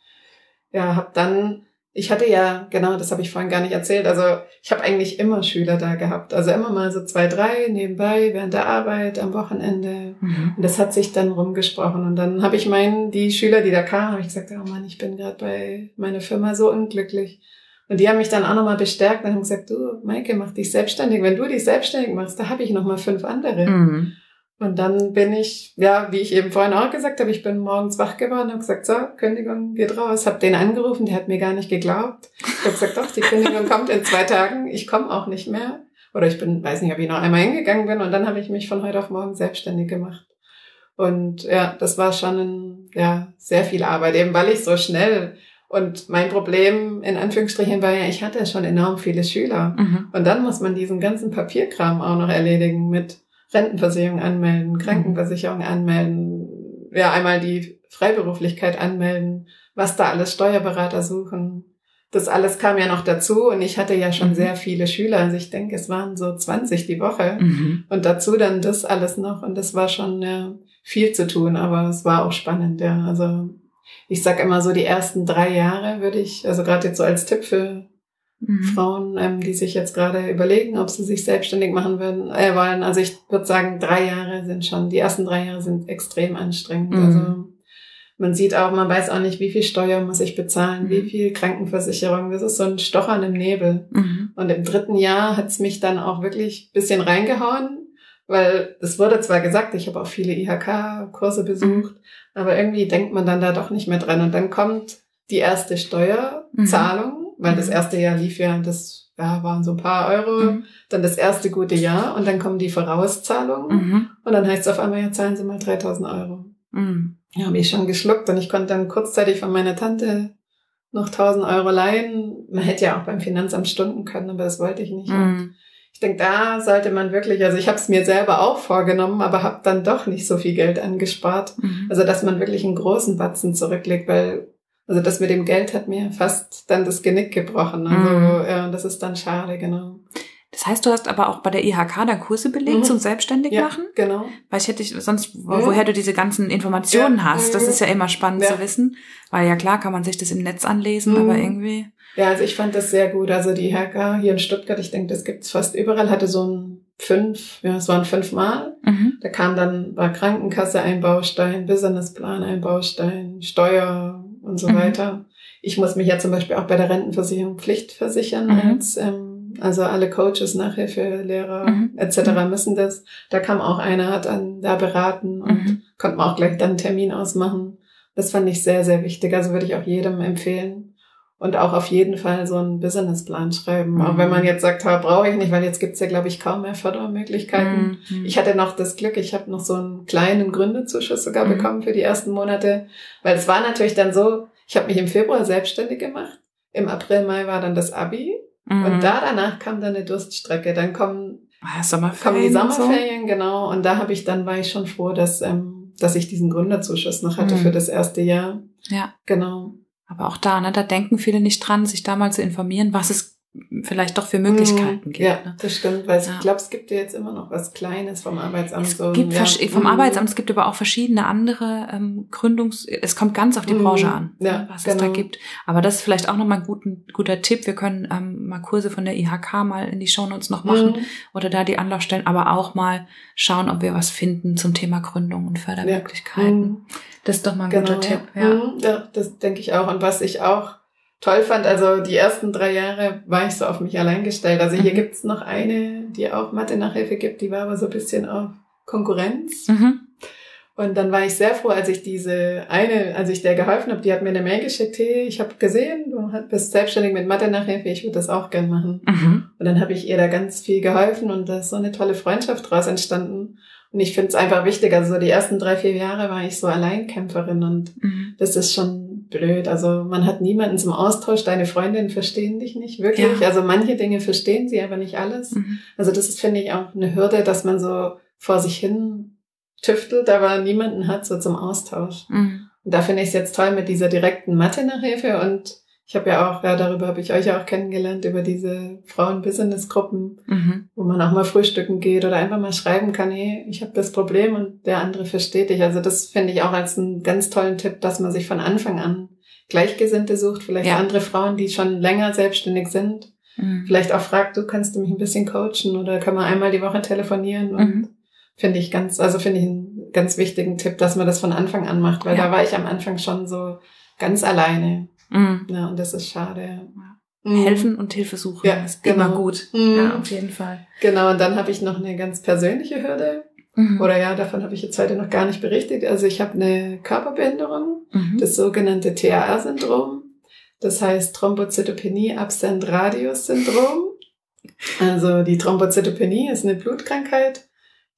ja, habe dann, ich hatte ja, genau, das habe ich vorhin gar nicht erzählt. Also ich habe eigentlich immer Schüler da gehabt. Also immer mal so zwei, drei nebenbei, während der Arbeit, am Wochenende. Mhm. Und das hat sich dann rumgesprochen. Und dann habe ich meinen, die Schüler, die da kamen, habe ich gesagt, oh Mann, ich bin gerade bei meiner Firma so unglücklich. Und die haben mich dann auch nochmal bestärkt und haben gesagt, du, Maike, mach dich selbstständig. Wenn du dich selbstständig machst, da habe ich nochmal fünf andere. Mhm. Und dann bin ich, ja, wie ich eben vorhin auch gesagt habe, ich bin morgens wach geworden und gesagt, so, Kündigung geht raus. Hab den angerufen, der hat mir gar nicht geglaubt. Ich habe gesagt, doch, die Kündigung kommt in zwei Tagen, ich komme auch nicht mehr. Oder ich bin, weiß nicht, ob ich noch einmal hingegangen bin und dann habe ich mich von heute auf morgen selbstständig gemacht. Und ja, das war schon ein, ja, sehr viel Arbeit, eben weil ich so schnell und mein Problem in Anführungsstrichen war ja, ich hatte schon enorm viele Schüler. Mhm. Und dann muss man diesen ganzen Papierkram auch noch erledigen mit Rentenversicherung anmelden, Krankenversicherung anmelden, ja, einmal die Freiberuflichkeit anmelden, was da alles Steuerberater suchen. Das alles kam ja noch dazu und ich hatte ja schon mhm. sehr viele Schüler. Also ich denke, es waren so 20 die Woche mhm. und dazu dann das alles noch und das war schon ja, viel zu tun, aber es war auch spannend, ja. Also ich sag immer so, die ersten drei Jahre würde ich, also gerade jetzt so als Tipp für mhm. Frauen, ähm, die sich jetzt gerade überlegen, ob sie sich selbstständig machen würden, äh, wollen. Also ich würde sagen, drei Jahre sind schon, die ersten drei Jahre sind extrem anstrengend. Mhm. Also man sieht auch, man weiß auch nicht, wie viel Steuer muss ich bezahlen, mhm. wie viel Krankenversicherung. Das ist so ein Stochern im Nebel. Mhm. Und im dritten Jahr hat's mich dann auch wirklich bisschen reingehauen, weil es wurde zwar gesagt, ich habe auch viele IHK-Kurse besucht, mhm. aber irgendwie denkt man dann da doch nicht mehr dran. Und dann kommt die erste Steuerzahlung, mhm. Weil das mhm. erste Jahr lief ja, das ja, waren so ein paar Euro, mhm. dann das erste gute Jahr und dann kommen die Vorauszahlungen mhm. und dann heißt es auf einmal, ja, zahlen Sie mal 3000 Euro. Mhm. Ja, habe ich schon geschluckt und ich konnte dann kurzzeitig von meiner Tante noch 1000 Euro leihen. Man hätte ja auch beim Finanzamt stunden können, aber das wollte ich nicht. Mhm ich denke, da sollte man wirklich, also ich habe es mir selber auch vorgenommen, aber habe dann doch nicht so viel Geld angespart. Mhm. Also dass man wirklich einen großen Batzen zurücklegt, weil also das mit dem Geld hat mir fast dann das Genick gebrochen. Also mhm. ja, das ist dann schade, genau.
Das heißt, du hast aber auch bei der IHK da Kurse belegt mhm. zum selbstständig
ja,
machen?
Genau.
Weil ich hätte sonst, wo, woher du diese ganzen Informationen ja. hast, das ist ja immer spannend zu wissen. Weil ja klar kann man sich das im Netz anlesen, aber mhm. irgendwie.
Ja, also ich fand das sehr gut. Also die IHK hier in Stuttgart, ich denke, das gibt's fast überall, hatte so ein fünf, ja, es waren fünfmal. Mhm. Da kam dann, war Krankenkasse ein Baustein, Businessplan ein Baustein, Steuer und so mhm. weiter. Ich muss mich ja zum Beispiel auch bei der Rentenversicherung Pflicht versichern mhm. als ähm, also alle Coaches, Nachhilfelehrer mhm. etc. Mhm. müssen das. Da kam auch einer, hat dann da beraten und mhm. konnte man auch gleich dann einen Termin ausmachen. Das fand ich sehr, sehr wichtig. Also würde ich auch jedem empfehlen. Und auch auf jeden Fall so einen Businessplan schreiben. Mhm. Auch wenn man jetzt sagt, ha, brauche ich nicht, weil jetzt gibt's ja, glaube ich, kaum mehr Fördermöglichkeiten. Mhm. Ich hatte noch das Glück, ich habe noch so einen kleinen Gründezuschuss sogar mhm. bekommen für die ersten Monate. Weil es war natürlich dann so, ich habe mich im Februar selbstständig gemacht. Im April, Mai war dann das Abi. Mhm. Und da danach kam dann eine Durststrecke. Dann kommen,
ah, Sommerferien
kommen die Sommerferien, so. genau. Und da habe ich dann war ich schon froh, dass ähm, dass ich diesen Gründerzuschuss noch hatte mhm. für das erste Jahr.
Ja.
Genau.
Aber auch da, ne, da denken viele nicht dran, sich da mal zu informieren, was es vielleicht doch für Möglichkeiten mhm. gibt.
Ja, ne? das stimmt, weil ja. ich glaube, es gibt ja jetzt immer noch was Kleines vom Arbeitsamt.
Es
so,
gibt
ja.
vom mhm. Arbeitsamt, es gibt aber auch verschiedene andere ähm, Gründungs... Es kommt ganz auf die mhm. Branche an, ja, ne, was genau. es da genau. gibt. Aber das ist vielleicht auch nochmal ein guten, guter Tipp. Wir können ähm, mal Kurse von der IHK mal in die Shownotes noch machen mhm. oder da die Anlaufstellen, aber auch mal schauen, ob wir was finden zum Thema Gründung und Fördermöglichkeiten.
Mhm.
Das ist doch mal ein genau, guter Tipp. Ja.
Mhm. ja, das denke ich auch. Und was ich auch toll fand. Also die ersten drei Jahre war ich so auf mich allein gestellt. Also hier mhm. gibt's noch eine, die auch Mathe-Nachhilfe gibt, die war aber so ein bisschen auf Konkurrenz. Mhm. Und dann war ich sehr froh, als ich diese eine, als ich der geholfen habe, die hat mir eine Mail geschickt, hey, ich habe gesehen, du bist selbstständig mit Mathe-Nachhilfe, ich würde das auch gern machen. Mhm. Und dann habe ich ihr da ganz viel geholfen und da ist so eine tolle Freundschaft draus entstanden. Und ich finde es einfach wichtig, also so die ersten drei, vier Jahre war ich so Alleinkämpferin und mhm. das ist schon blöd. Also man hat niemanden zum Austausch. Deine Freundinnen verstehen dich nicht wirklich. Ja. Also manche Dinge verstehen sie, aber nicht alles. Mhm. Also das ist, finde ich, auch eine Hürde, dass man so vor sich hin tüftelt, aber niemanden hat so zum Austausch. Mhm. Und da finde ich es jetzt toll mit dieser direkten Mathe-Nachhilfe und ich habe ja auch, ja, darüber habe ich euch ja auch kennengelernt, über diese Frauen-Business-Gruppen,
Mhm.
wo man auch mal frühstücken geht oder einfach mal schreiben kann, hey, ich habe das Problem und der andere versteht dich. Also das finde ich auch als einen ganz tollen Tipp, dass man sich von Anfang an Gleichgesinnte sucht, vielleicht
Ja.
andere Frauen, die schon länger selbstständig sind.
Mhm.
Vielleicht auch fragt, du kannst du mich ein bisschen coachen oder kann man einmal die Woche telefonieren und
Mhm.
finde ich ganz, also finde ich einen ganz wichtigen Tipp, dass man das von Anfang an macht, weil
Ja.
da war ich am Anfang schon so ganz alleine.
Mhm.
Ja, und das ist schade. Mhm.
Helfen und Hilfe suchen
Ja,
ist
genau.
immer gut.
Mhm.
Ja, auf jeden Fall.
Genau, und dann habe ich noch eine ganz persönliche Hürde.
Mhm.
Oder ja, davon habe ich jetzt heute noch gar nicht berichtet. Also ich habe eine Körperbehinderung,
Mhm.
das sogenannte TAR-Syndrom. Das heißt Thrombozytopenie Absent Radius Syndrom. Also die Thrombozytopenie ist eine Blutkrankheit.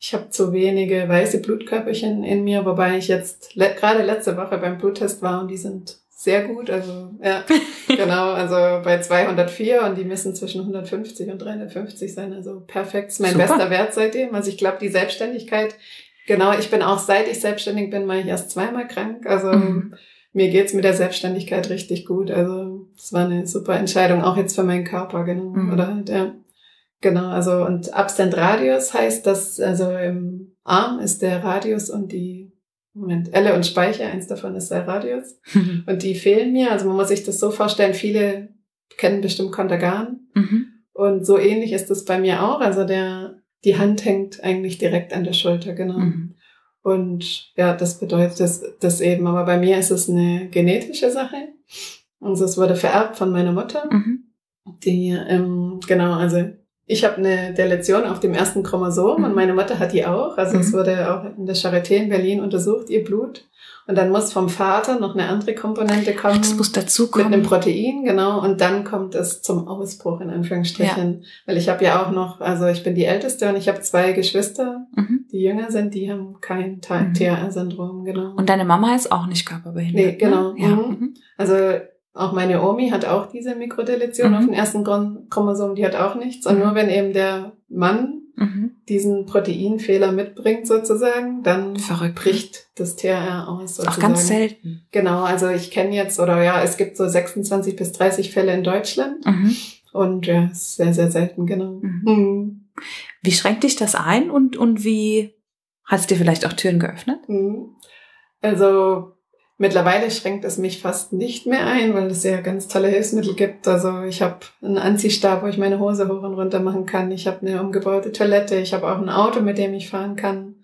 Ich habe zu wenige weiße Blutkörperchen in mir, wobei ich jetzt le gerade letzte Woche beim Bluttest war und die sind sehr gut. Also ja, genau, also bei 204 und die müssen zwischen 150 und 350 sein. Also perfekt, ist mein
Super.
bester Wert seitdem. Also ich glaube, die Selbstständigkeit, genau, ich bin auch seit ich selbstständig bin, war ich erst zweimal krank. Also
Mhm.
mir geht's mit der Selbstständigkeit richtig gut. Also es war eine super Entscheidung, auch jetzt für meinen Körper, genau.
Mhm.
Oder halt, ja. Genau, also und Absent Radius heißt, dass also im Arm ist der Radius und die Moment, Elle und Speicher, eins davon ist der Radius. Und die fehlen mir. Also man muss sich das so vorstellen, viele kennen bestimmt Kontergan.
Mhm.
Und so ähnlich ist es bei mir auch. Also der, die Hand hängt eigentlich direkt an der Schulter, genau.
Mhm.
Und ja, das bedeutet das, das eben. Aber bei mir ist es eine genetische Sache. Also es wurde vererbt von meiner Mutter.
Mhm.
Die, ähm, genau, also ich habe eine Deletion auf dem ersten Chromosom
Mhm.
und meine Mutter hat die auch. Also es
Mhm.
wurde auch in der Charité in Berlin untersucht, ihr Blut. Und dann muss vom Vater noch eine andere Komponente kommen.
Das muss dazu
mit einem
kommen.
Protein, genau. Und dann kommt es zum Ausbruch, in Anführungsstrichen. Weil ich habe ja auch noch, also ich bin die Älteste und ich habe zwei Geschwister,
Mhm.
die jünger sind, die haben kein
Mhm.
TAR-Syndrom, genau.
Und deine Mama ist auch nicht körperbehindert.
Nee, genau.
Ne? Ja.
Mhm.
Mhm.
Also auch meine Omi hat auch diese Mikrodeletion
Mhm.
auf dem ersten Chrom- Chromosom, die hat auch nichts. Und
Mhm.
nur wenn eben der Mann
Mhm.
diesen Proteinfehler mitbringt sozusagen, dann
Verrückt.
bricht das TRR aus
Auch
sozusagen.
ganz selten.
Genau, also ich kenne jetzt, oder ja, es gibt so 26 bis 30 Fälle in Deutschland.
Mhm.
Und ja, sehr, sehr selten, genau.
Mhm.
Mhm.
Wie schränkt dich das ein und, und wie hat es dir vielleicht auch Türen geöffnet?
Mhm. Also mittlerweile schränkt es mich fast nicht mehr ein, weil es ja ganz tolle Hilfsmittel gibt. Also ich habe einen Anziehstab, wo ich meine Hose hoch und runter machen kann. Ich habe eine umgebaute Toilette. Ich habe auch ein Auto, mit dem ich fahren kann.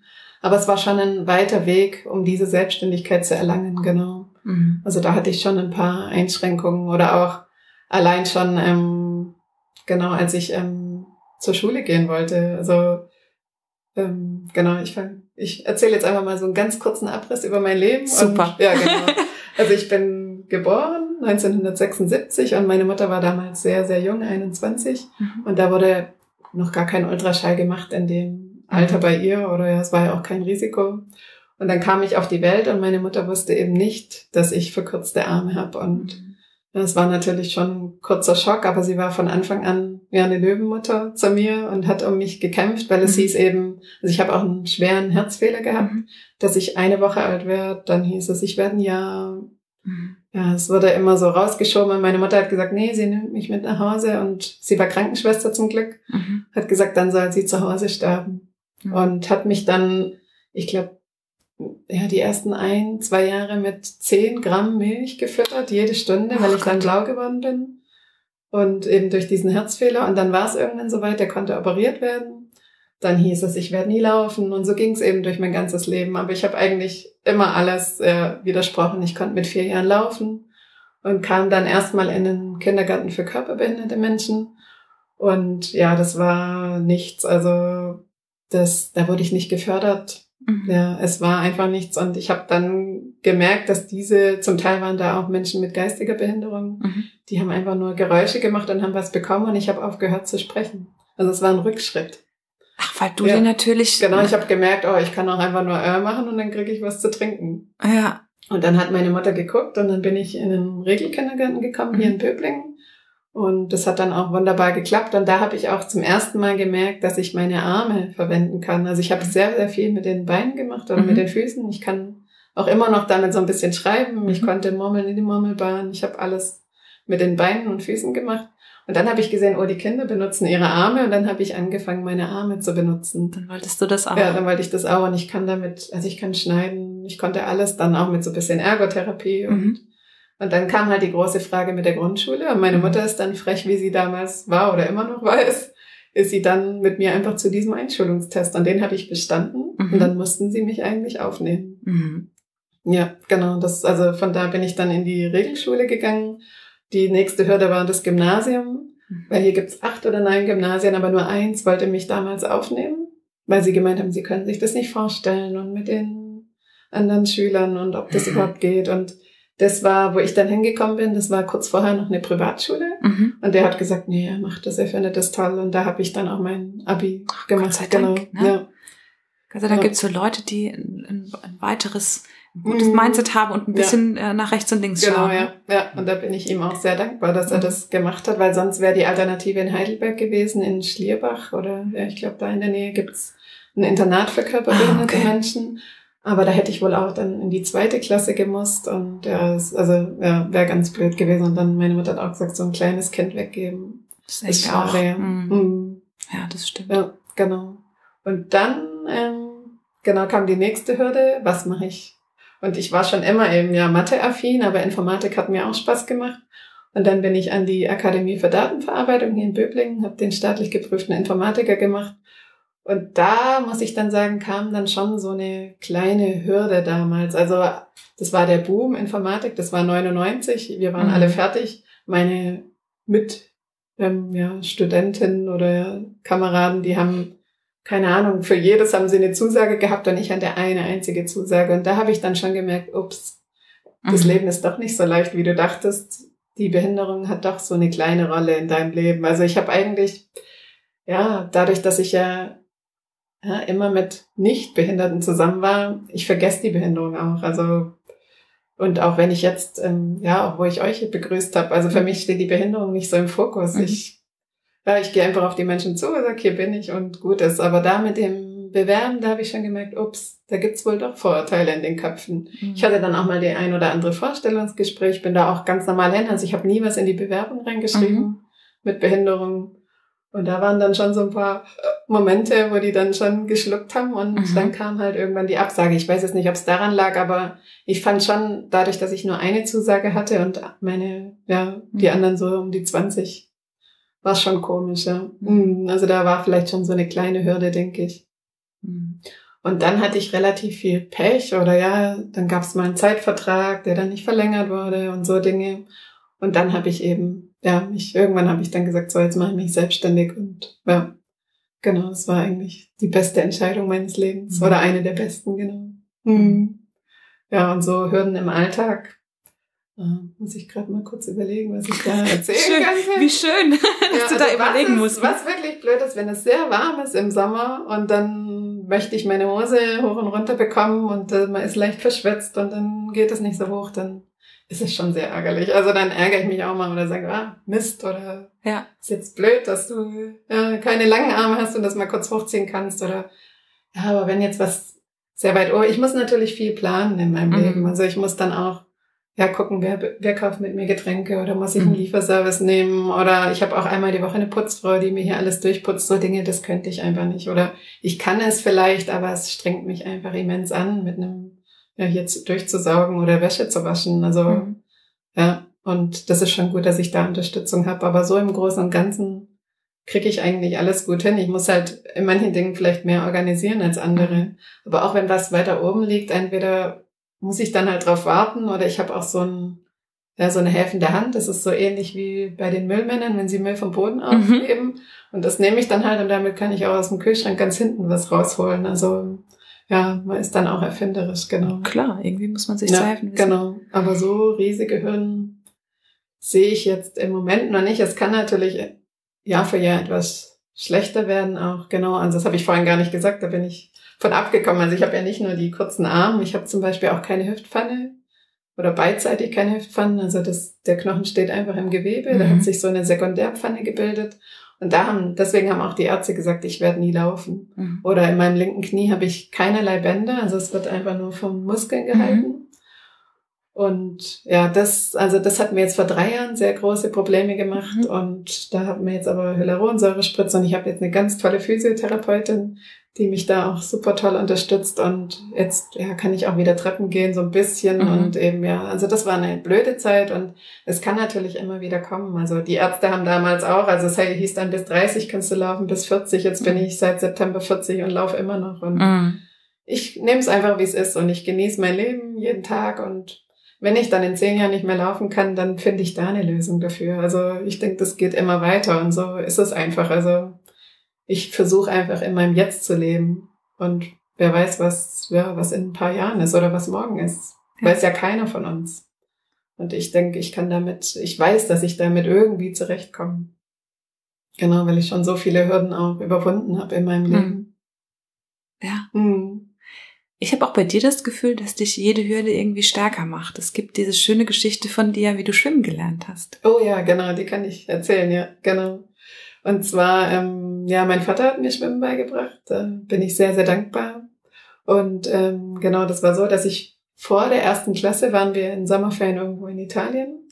Aber es war schon ein weiter Weg, um diese Selbstständigkeit zu erlangen, genau.
Mhm.
Also da hatte ich schon ein paar Einschränkungen oder auch allein schon, ähm, genau, als ich ähm, zur Schule gehen wollte. Also ähm, genau, ich fang, ich erzähle jetzt einfach mal so einen ganz kurzen Abriss über mein Leben.
Super.
Und, ja, genau. Also ich bin geboren 1976 und meine Mutter war damals sehr, sehr jung, 21.
Mhm.
Und da wurde noch gar kein Ultraschall gemacht in dem Alter
Mhm.
bei ihr oder ja, es war ja auch kein Risiko. Und dann kam ich auf die Welt und meine Mutter wusste eben nicht, dass ich verkürzte Arme habe. Und das war natürlich schon ein kurzer Schock, aber sie war von Anfang an ja eine Löwenmutter zu mir und hat um mich gekämpft, weil es
Mhm.
hieß eben, also ich habe auch einen schweren Herzfehler gehabt,
Mhm.
dass ich eine Woche alt werde, dann hieß es, ich werde ein Jahr.
Mhm.
Ja, es wurde immer so rausgeschoben und meine Mutter hat gesagt, nee, sie nimmt mich mit nach Hause und sie war Krankenschwester zum Glück,
Mhm.
hat gesagt, dann soll sie zu Hause sterben und hat mich dann, ich glaube, ja, die ersten ein, zwei Jahre mit zehn Gramm Milch gefüttert, jede Stunde, weil ich dann blau geworden bin. Und eben durch diesen Herzfehler. Und dann war es irgendwann soweit, der konnte operiert werden. Dann hieß es, ich werde nie laufen. Und so ging es eben durch mein ganzes Leben. Aber ich habe eigentlich immer alles äh, widersprochen. Ich konnte mit vier Jahren laufen und kam dann erstmal in den Kindergarten für körperbehinderte Menschen. Und ja, das war nichts. Also das, da wurde ich nicht gefördert.
Mhm.
Ja, es war einfach nichts. Und ich habe dann gemerkt, dass diese, zum Teil waren da auch Menschen mit geistiger Behinderung,
Mhm.
die haben einfach nur Geräusche gemacht und haben was bekommen und ich habe aufgehört zu sprechen. Also es war ein Rückschritt.
Ach, weil du
Ja.
dir natürlich.
Genau, ich habe gemerkt, oh, ich kann auch einfach nur äh machen und dann kriege ich was zu trinken.
Ja.
Und dann hat meine Mutter geguckt und dann bin ich in den Regelkindergarten gekommen, hier
Mhm.
in Böblingen. Und das hat dann auch wunderbar geklappt. Und da habe ich auch zum ersten Mal gemerkt, dass ich meine Arme verwenden kann. Also ich habe sehr, sehr viel mit den Beinen gemacht oder
Mhm.
mit den Füßen. Ich kann auch immer noch damit so ein bisschen schreiben. Ich
Mhm.
konnte murmeln in die Murmelbahn. Ich habe alles mit den Beinen und Füßen gemacht. Und dann habe ich gesehen, oh, die Kinder benutzen ihre Arme und dann habe ich angefangen, meine Arme zu benutzen.
Dann wolltest du das auch.
Ja, dann wollte ich das auch und ich kann damit, also ich kann schneiden, ich konnte alles dann auch mit so ein bisschen Ergotherapie und,
Mhm.
Und dann kam halt die große Frage mit der Grundschule und meine
Mhm.
Mutter ist dann frech, wie sie damals war oder immer noch war, ist, sie dann mit mir einfach zu diesem Einschulungstest und den habe ich bestanden
Mhm.
und dann mussten sie mich eigentlich aufnehmen.
Mhm.
Ja, genau, das, also von da bin ich dann in die Regelschule gegangen. Die nächste Hürde war das Gymnasium.
Mhm.
Weil hier gibt's acht oder neun Gymnasien, aber nur eins wollte mich damals aufnehmen, weil sie gemeint haben, sie können sich das nicht vorstellen und mit den anderen Schülern und ob das überhaupt geht. Und das war, wo ich dann hingekommen bin, das war kurz vorher noch eine Privatschule.
Mhm.
Und der hat gesagt, nee, er macht das, er findet das toll. Und da habe ich dann auch mein Abi gemacht.
sei Dank,
genau.
ne?
Ja.
Also da
Ja.
gibt's so Leute, die ein, ein, weiteres ein gutes
Mhm.
Mindset haben und ein
Ja.
bisschen äh, nach rechts und links
Genau,
schauen.
ja. ja. Und da bin ich ihm auch sehr dankbar, dass er
Mhm.
das gemacht hat, weil sonst wäre die Alternative in Heidelberg gewesen, in Schlierbach oder ja, ich glaube, da in der Nähe gibt's ein Internat für körperbehinderte
Ah, okay.
Menschen. Aber da hätte ich wohl auch dann in die zweite Klasse gemusst und ja, es, also ja, wäre ganz blöd gewesen. Und dann meine Mutter hat auch gesagt, so ein kleines Kind weggeben.
Das ist echt auch.
ja.
Mhm.
Mhm.
Ja, das stimmt.
Ja, genau. Und dann, ähm, genau, kam die nächste Hürde. Was mache ich? Und ich war schon immer eben ja Mathe-affin, aber Informatik hat mir auch Spaß gemacht. Und dann bin ich an die Akademie für Datenverarbeitung hier in Böblingen, habe den staatlich geprüften Informatiker gemacht. Und da, muss ich dann sagen, kam dann schon so eine kleine Hürde damals. Also das war der Boom Informatik, das war 99, wir waren
Mhm.
alle fertig. Meine mit ähm, ja, Studentinnen oder Kameraden, die haben, keine Ahnung, für jedes haben sie eine Zusage gehabt und ich hatte eine einzige Zusage. Und da habe ich dann schon gemerkt, ups, das
Mhm.
Leben ist doch nicht so leicht, wie du dachtest. Die Behinderung hat doch so eine kleine Rolle in deinem Leben. Also ich habe eigentlich, ja, dadurch, dass ich ja, ja immer mit Nichtbehinderten zusammen war, ich vergesse die Behinderung auch. Also und auch wenn ich jetzt, ähm, ja, auch wo ich euch begrüßt habe, also für mich steht die Behinderung nicht so im Fokus.
Mhm.
Ich, ja, ich gehe einfach auf die Menschen zu und sage, hier bin ich und gut ist. Aber da mit dem Bewerben, da habe ich schon gemerkt, ups, da gibt's wohl doch Vorurteile in den Köpfen.
Mhm.
Ich hatte dann auch mal die ein oder andere Vorstellungsgespräch, bin da auch ganz normal hin. Also ich habe nie was in die Bewerbung reingeschrieben
Mhm.
mit Behinderung. Und da waren dann schon so ein paar äh, Momente, wo die dann schon geschluckt haben und
Mhm.
dann kam halt irgendwann die Absage. Ich weiß jetzt nicht, ob es daran lag, aber ich fand schon, dadurch, dass ich nur eine Zusage hatte und meine, ja, die
Mhm.
anderen so um die 20, war schon komisch, ja.
Mhm.
Mhm. Also da war vielleicht schon so eine kleine Hürde, denke ich.
Mhm.
Und dann hatte ich relativ viel Pech oder ja, dann gab es mal einen Zeitvertrag, der dann nicht verlängert wurde und so Dinge. Und dann habe ich eben, ja, mich, irgendwann habe ich dann gesagt, so jetzt mache ich mich selbstständig und ja, genau, es war eigentlich die beste Entscheidung meines Lebens
Mhm.
oder eine der besten, genau. Mhm. Ja, und so Hürden im Alltag. Äh, muss ich gerade mal kurz überlegen, was ich da erzählen
Schön.
kann.
Wie schön, dass du
Ja,
da
also
überlegen
was
musst.
Was wirklich blöd ist, wenn es sehr warm ist im Sommer und dann möchte ich meine Hose hoch und runter bekommen und äh, man ist leicht verschwitzt und dann geht es nicht so hoch, dann ist es schon sehr ärgerlich. Also dann ärgere ich mich auch mal oder sage, ah, Mist oder
Ja.
ist jetzt blöd, dass du ja, keine langen Arme hast und das mal kurz hochziehen kannst oder ja, aber wenn jetzt was sehr weit, oh, ich muss natürlich viel planen in meinem
Mhm.
Leben. Also ich muss dann auch ja gucken, wer, wer kauft mit mir Getränke oder muss ich einen
Mhm.
Lieferservice nehmen oder ich habe auch einmal die Woche eine Putzfrau, die mir hier alles durchputzt. So Dinge, das könnte ich einfach nicht. Oder ich kann es vielleicht, aber es strengt mich einfach immens an, mit einem ja jetzt durchzusaugen oder Wäsche zu waschen. Also
Mhm.
ja, und das ist schon gut, dass ich da Unterstützung habe. Aber so im Großen und Ganzen kriege ich eigentlich alles gut hin. Ich muss halt in manchen Dingen vielleicht mehr organisieren als andere. Aber auch wenn was weiter oben liegt, entweder muss ich dann halt drauf warten oder ich habe auch so ein ja, so eine helfende Hand. Das ist so ähnlich wie bei den Müllmännern, wenn sie Müll vom Boden aufheben. Und das nehme ich dann halt und damit kann ich auch aus dem Kühlschrank ganz hinten was rausholen. Also ja, man ist dann auch erfinderisch, genau.
Klar, irgendwie muss man sich zu
Ja,
helfen wissen.
genau. Aber so riesige Hürden sehe ich jetzt im Moment noch nicht. Es kann natürlich Jahr für Jahr etwas schlechter werden auch. Genau, also das habe ich vorhin gar nicht gesagt, da bin ich von abgekommen. Also ich habe ja nicht nur die kurzen Arme, ich habe zum Beispiel auch keine Hüftpfanne oder beidseitig keine Hüftpfanne. Also das, der Knochen steht einfach im Gewebe, da
Mhm.
hat sich so eine Sekundärpfanne gebildet. Und da haben, deswegen haben auch die Ärzte gesagt, ich werde nie laufen. Mhm. Oder in meinem linken Knie habe ich keinerlei Bänder, also es wird einfach nur vom Muskeln gehalten. Mhm. Und ja, das, also das hat mir jetzt vor drei Jahren sehr große Probleme gemacht. Mhm. Und da haben wir jetzt aber Hyaluronsäurespritze und ich habe jetzt eine ganz tolle Physiotherapeutin, die mich da auch super toll unterstützt. Und jetzt ja, kann ich auch wieder Treppen gehen, so ein bisschen. Mhm. Und eben, ja, also das war eine blöde Zeit und es kann natürlich immer wieder kommen. Also die Ärzte haben damals auch, also es hieß dann bis 30 kannst du laufen, bis 40. Jetzt bin mhm. ich seit September 40 und laufe immer noch. Und mhm. ich nehme es einfach, wie es ist und ich genieße mein Leben jeden Tag und wenn ich dann in zehn Jahren nicht mehr laufen kann, dann finde ich da eine Lösung dafür. Also ich denke, das geht immer weiter und so ist es einfach. Also ich versuche einfach in meinem Jetzt zu leben und wer weiß, was, ja, was in ein paar Jahren ist oder was morgen ist. Ja. Weiß ja keiner von uns. Und ich denke, ich kann damit, ich weiß, dass ich damit irgendwie zurechtkomme. Genau, weil ich schon so viele Hürden auch überwunden habe in meinem hm. Leben.
Ja. Mhm. Ich habe auch bei dir das Gefühl, dass dich jede Hürde irgendwie stärker macht. Es gibt diese schöne Geschichte von dir, wie du schwimmen gelernt hast.
Oh ja, genau, die kann ich erzählen, ja, genau. Und zwar, ähm, ja, mein Vater hat mir Schwimmen beigebracht. Da bin ich sehr, sehr dankbar. Und ähm, genau, das war so, dass ich vor der ersten Klasse waren wir in Sommerferien irgendwo in Italien.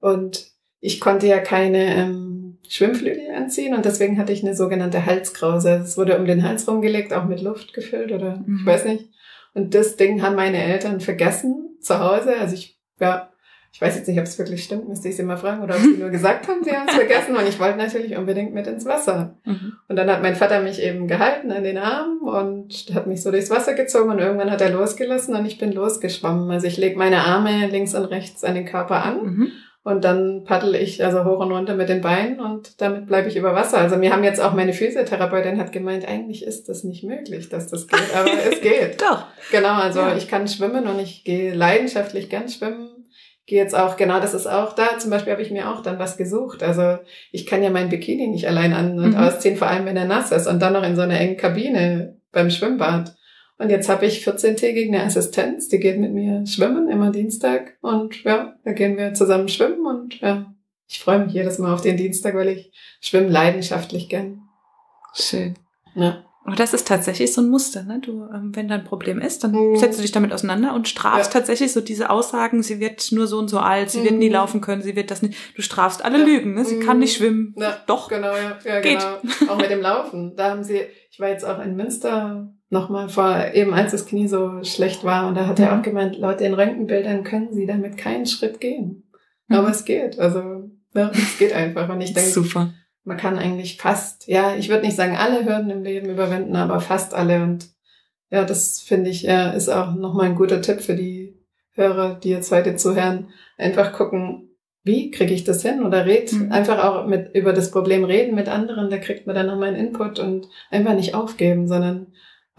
Und ich konnte ja keine ähm, Schwimmflügel anziehen und deswegen hatte ich eine sogenannte Halskrause. Es wurde um den Hals rumgelegt, auch mit Luft gefüllt oder mhm. ich weiß nicht. Und das Ding haben meine Eltern vergessen zu Hause. Also ich, ja, ich weiß jetzt nicht, ob es wirklich stimmt, müsste ich sie mal fragen, oder ob sie nur gesagt haben, sie haben es vergessen. Und ich wollte natürlich unbedingt mit ins Wasser. Mhm. Und dann hat mein Vater mich eben gehalten an den Arm und hat mich so durchs Wasser gezogen und irgendwann hat er losgelassen und ich bin losgeschwommen. Also ich lege meine Arme links und rechts an den Körper an. Mhm. Und dann paddel ich also hoch und runter mit den Beinen und damit bleibe ich über Wasser. Also mir haben jetzt auch meine Physiotherapeutin hat gemeint, eigentlich ist das nicht möglich, dass das geht, aber es geht.
Doch.
Genau, also ja. ich kann schwimmen und ich gehe leidenschaftlich gern schwimmen. Gehe jetzt auch, genau, das ist auch da. Zum Beispiel habe ich mir auch dann was gesucht. Also ich kann ja mein Bikini nicht allein an und mhm. ausziehen, vor allem wenn er nass ist und dann noch in so einer engen Kabine beim Schwimmbad. Und jetzt habe ich 14-tägig eine Assistenz, die geht mit mir schwimmen, immer Dienstag. Und ja, da gehen wir zusammen schwimmen und ja, ich freue mich jedes Mal auf den Dienstag, weil ich schwimme leidenschaftlich gern.
Schön. Ja. Aber das ist tatsächlich so ein Muster, ne? Du, ähm, wenn da ein Problem ist, dann mhm. setzt du dich damit auseinander und strafst ja. tatsächlich so diese Aussagen, sie wird nur so und so alt, sie mhm. wird nie mhm. laufen können, sie wird das nicht. Du strafst alle ja. Lügen, ne? Sie mhm. kann nicht schwimmen.
Ja. Doch. Genau, ja, ja Geht. genau. Auch mit dem Laufen. Da haben sie, ich war jetzt auch in Münster nochmal vor, eben als das Knie so schlecht war. Und da hat ja. er auch gemeint, laut den Röntgenbildern können sie damit keinen Schritt gehen. Mhm. Aber es geht. Also, ja, es geht einfach. Und ich denke,
Super.
Man kann eigentlich fast, ja, ich würde nicht sagen alle Hürden im Leben überwinden, aber fast alle. Und ja, das finde ich, ja, ist auch nochmal ein guter Tipp für die Hörer, die jetzt heute zuhören. Einfach gucken, wie kriege ich das hin? Oder red mhm. einfach auch mit über das Problem reden mit anderen, da kriegt man dann nochmal einen Input und einfach nicht aufgeben, sondern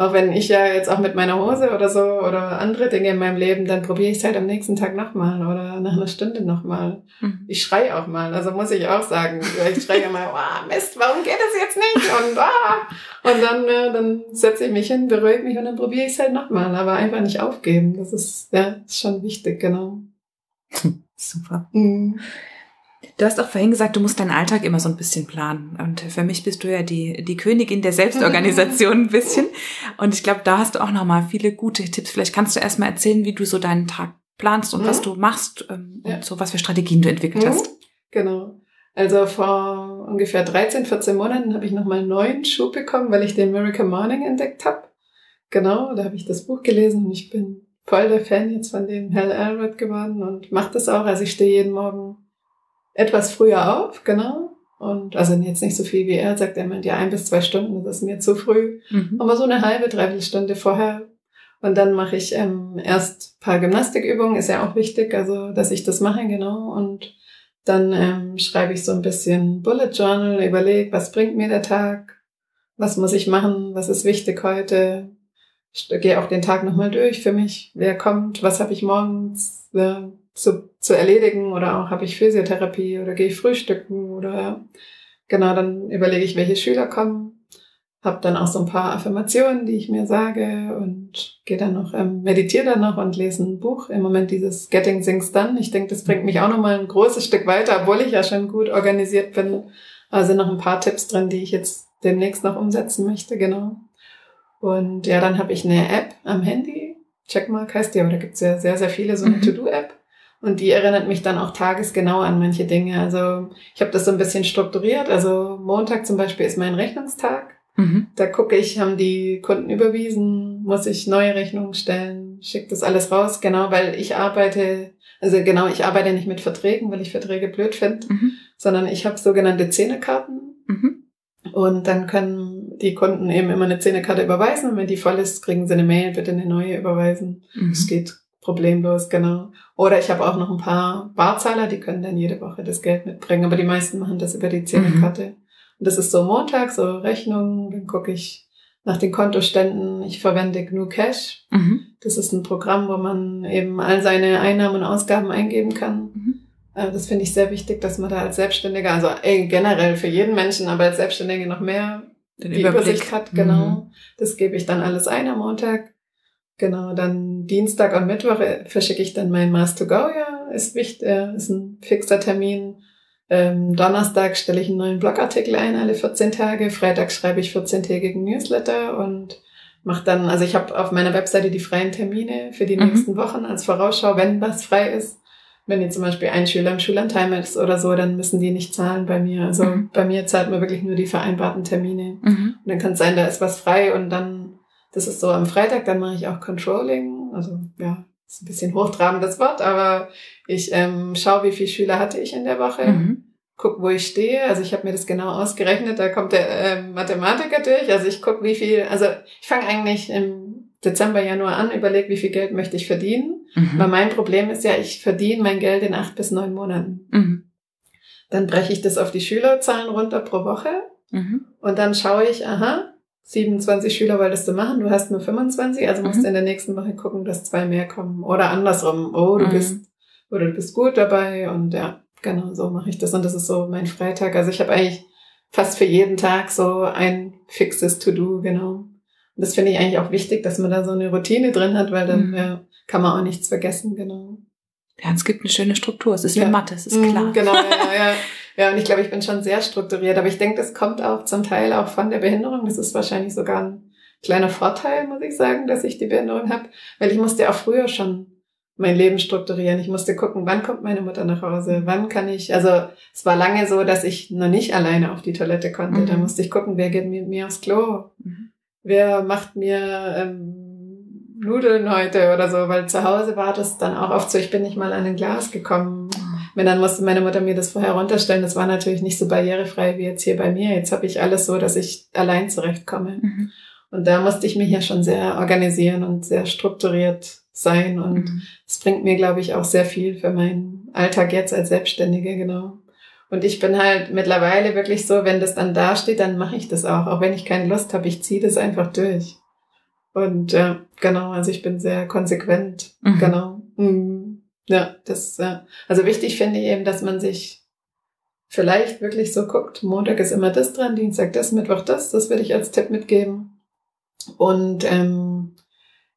auch wenn ich ja jetzt auch mit meiner Hose oder so oder andere Dinge in meinem Leben, dann probiere ich es halt am nächsten Tag nochmal oder nach einer Stunde nochmal. Mhm. Ich schrei auch mal, also muss ich auch sagen. Ich schreie mal, oh, Mist, warum geht das jetzt nicht? Und, ah. und dann, äh, dann setze ich mich hin, beruhige mich und dann probiere ich es halt nochmal. Aber einfach nicht aufgeben. Das ist, ja, ist schon wichtig, genau.
Super. Mhm. Du hast auch vorhin gesagt, du musst deinen Alltag immer so ein bisschen planen. Und für mich bist du ja die, die Königin der Selbstorganisation ein bisschen. Und ich glaube, da hast du auch nochmal viele gute Tipps. Vielleicht kannst du erstmal erzählen, wie du so deinen Tag planst und mhm. was du machst ähm, ja. und so was für Strategien du entwickelt mhm. hast.
Genau. Also vor ungefähr 13, 14 Monaten habe ich nochmal einen neuen Schub bekommen, weil ich den Miracle Morning entdeckt habe. Genau, da habe ich das Buch gelesen und ich bin voll der Fan jetzt von dem Hal Elrod geworden und mache das auch. Also ich stehe jeden Morgen etwas früher auf, genau. Und also jetzt nicht so viel wie er, sagt er meint ja ein bis zwei Stunden, das ist mir zu früh. Mhm. Aber so eine halbe, dreiviertel Stunde vorher. Und dann mache ich ähm, erst paar Gymnastikübungen, ist ja auch wichtig, also dass ich das mache, genau. Und dann ähm, schreibe ich so ein bisschen Bullet Journal, überlege, was bringt mir der Tag, was muss ich machen, was ist wichtig heute. Ich gehe auch den Tag nochmal durch für mich, wer kommt, was habe ich morgens, ja, zu, zu erledigen oder auch habe ich Physiotherapie oder gehe ich frühstücken oder genau, dann überlege ich, welche Schüler kommen. Habe dann auch so ein paar Affirmationen, die ich mir sage und gehe dann noch, ähm, meditiere dann noch und lese ein Buch. Im Moment dieses Getting Things Done. Ich denke, das bringt mich auch nochmal ein großes Stück weiter, obwohl ich ja schon gut organisiert bin. Also noch ein paar Tipps drin, die ich jetzt demnächst noch umsetzen möchte, genau. Und ja, dann habe ich eine App am Handy. Checkmark heißt die, aber da gibt's ja sehr, sehr viele, so eine mhm. To-Do-App. Und die erinnert mich dann auch tagesgenau an manche Dinge. Also ich habe das so ein bisschen strukturiert. Also Montag zum Beispiel ist mein Rechnungstag. Mhm. Da gucke ich, haben die Kunden überwiesen, muss ich neue Rechnungen stellen, schicke das alles raus, genau, weil ich arbeite, also genau, ich arbeite nicht mit Verträgen, weil ich Verträge blöd finde, mhm. sondern ich habe sogenannte Zähnekarten. Mhm. Und dann können die Kunden eben immer eine Zähnekarte überweisen und wenn die voll ist, kriegen sie eine Mail, bitte eine neue überweisen. Es mhm. geht problemlos, genau. Oder ich habe auch noch ein paar Barzahler, die können dann jede Woche das Geld mitbringen, aber die meisten machen das über die Zähnekarte. Mhm. Und das ist so Montag, so Rechnungen, dann gucke ich nach den Kontoständen. Ich verwende GNU Cash. Mhm. Das ist ein Programm, wo man eben all seine Einnahmen und Ausgaben eingeben kann. Mhm. Äh, das finde ich sehr wichtig, dass man da als Selbstständiger, also ey, generell für jeden Menschen, aber als Selbstständige noch mehr Den die Überblick. Übersicht hat. Genau. Mhm. Das gebe ich dann alles ein am Montag. Genau, dann Dienstag und Mittwoch äh, verschicke ich dann mein Mass to Go, ja, ist wichtig, äh, ist ein fixer Termin. Ähm, Donnerstag stelle ich einen neuen Blogartikel ein, alle 14 Tage. Freitag schreibe ich 14-tägigen Newsletter und mache dann, also ich habe auf meiner Webseite die freien Termine für die mhm. nächsten Wochen als Vorausschau, wenn was frei ist. Wenn jetzt zum Beispiel ein Schüler im Schullandheim ist oder so, dann müssen die nicht zahlen bei mir. Also mhm. bei mir zahlt man wirklich nur die vereinbarten Termine. Mhm. Und dann kann es sein, da ist was frei und dann, das ist so am Freitag, dann mache ich auch Controlling. Also ja, ist ein bisschen hochtrabendes Wort, aber ich ähm, schaue, wie viele Schüler hatte ich in der Woche, mhm. guck, wo ich stehe. Also ich habe mir das genau ausgerechnet, da kommt der äh, Mathematiker durch. Also ich guck, wie viel, also ich fange eigentlich im Dezember, Januar an, überlege, wie viel Geld möchte ich verdienen. Mhm. Weil mein Problem ist ja, ich verdiene mein Geld in acht bis neun Monaten. Mhm. Dann breche ich das auf die Schülerzahlen runter pro Woche. Mhm. Und dann schaue ich, aha, 27 Schüler wolltest du machen, du hast nur 25, also musst mhm. du in der nächsten Woche gucken, dass zwei mehr kommen. Oder andersrum, oh, du mhm. bist, oder du bist gut dabei und ja, genau, so mache ich das. Und das ist so mein Freitag. Also ich habe eigentlich fast für jeden Tag so ein fixes To-Do, genau. Und das finde ich eigentlich auch wichtig, dass man da so eine Routine drin hat, weil dann mhm. ja, kann man auch nichts vergessen, genau.
Ja, es gibt eine schöne Struktur, es ist ja. wie Mathe, es ist mhm, klar.
Genau, ja, ja. Ja, und ich glaube, ich bin schon sehr strukturiert, aber ich denke, das kommt auch zum Teil auch von der Behinderung. Das ist wahrscheinlich sogar ein kleiner Vorteil, muss ich sagen, dass ich die Behinderung habe, weil ich musste auch früher schon mein Leben strukturieren. Ich musste gucken, wann kommt meine Mutter nach Hause, wann kann ich, also es war lange so, dass ich noch nicht alleine auf die Toilette konnte. Mhm. Da musste ich gucken, wer geht mit mir aufs Klo, mhm. wer macht mir ähm, Nudeln heute oder so, weil zu Hause war das dann auch oft so, ich bin nicht mal an ein Glas gekommen. Wenn dann musste meine Mutter mir das vorher runterstellen. Das war natürlich nicht so barrierefrei wie jetzt hier bei mir. Jetzt habe ich alles so, dass ich allein zurechtkomme. Mhm. Und da musste ich mich ja schon sehr organisieren und sehr strukturiert sein. Und mhm. es mhm. bringt mir, glaube ich, auch sehr viel für meinen Alltag jetzt als Selbstständige, genau. Und ich bin halt mittlerweile wirklich so, wenn das dann da steht, dann mache ich das auch. Auch wenn ich keine Lust habe, ich ziehe das einfach durch. Und ja, genau, also ich bin sehr konsequent, mhm. genau. Mhm. Ja, das, ja. also wichtig finde ich eben, dass man sich vielleicht wirklich so guckt. Montag ist immer das dran, Dienstag das, Mittwoch das. Das würde ich als Tipp mitgeben. Und ähm,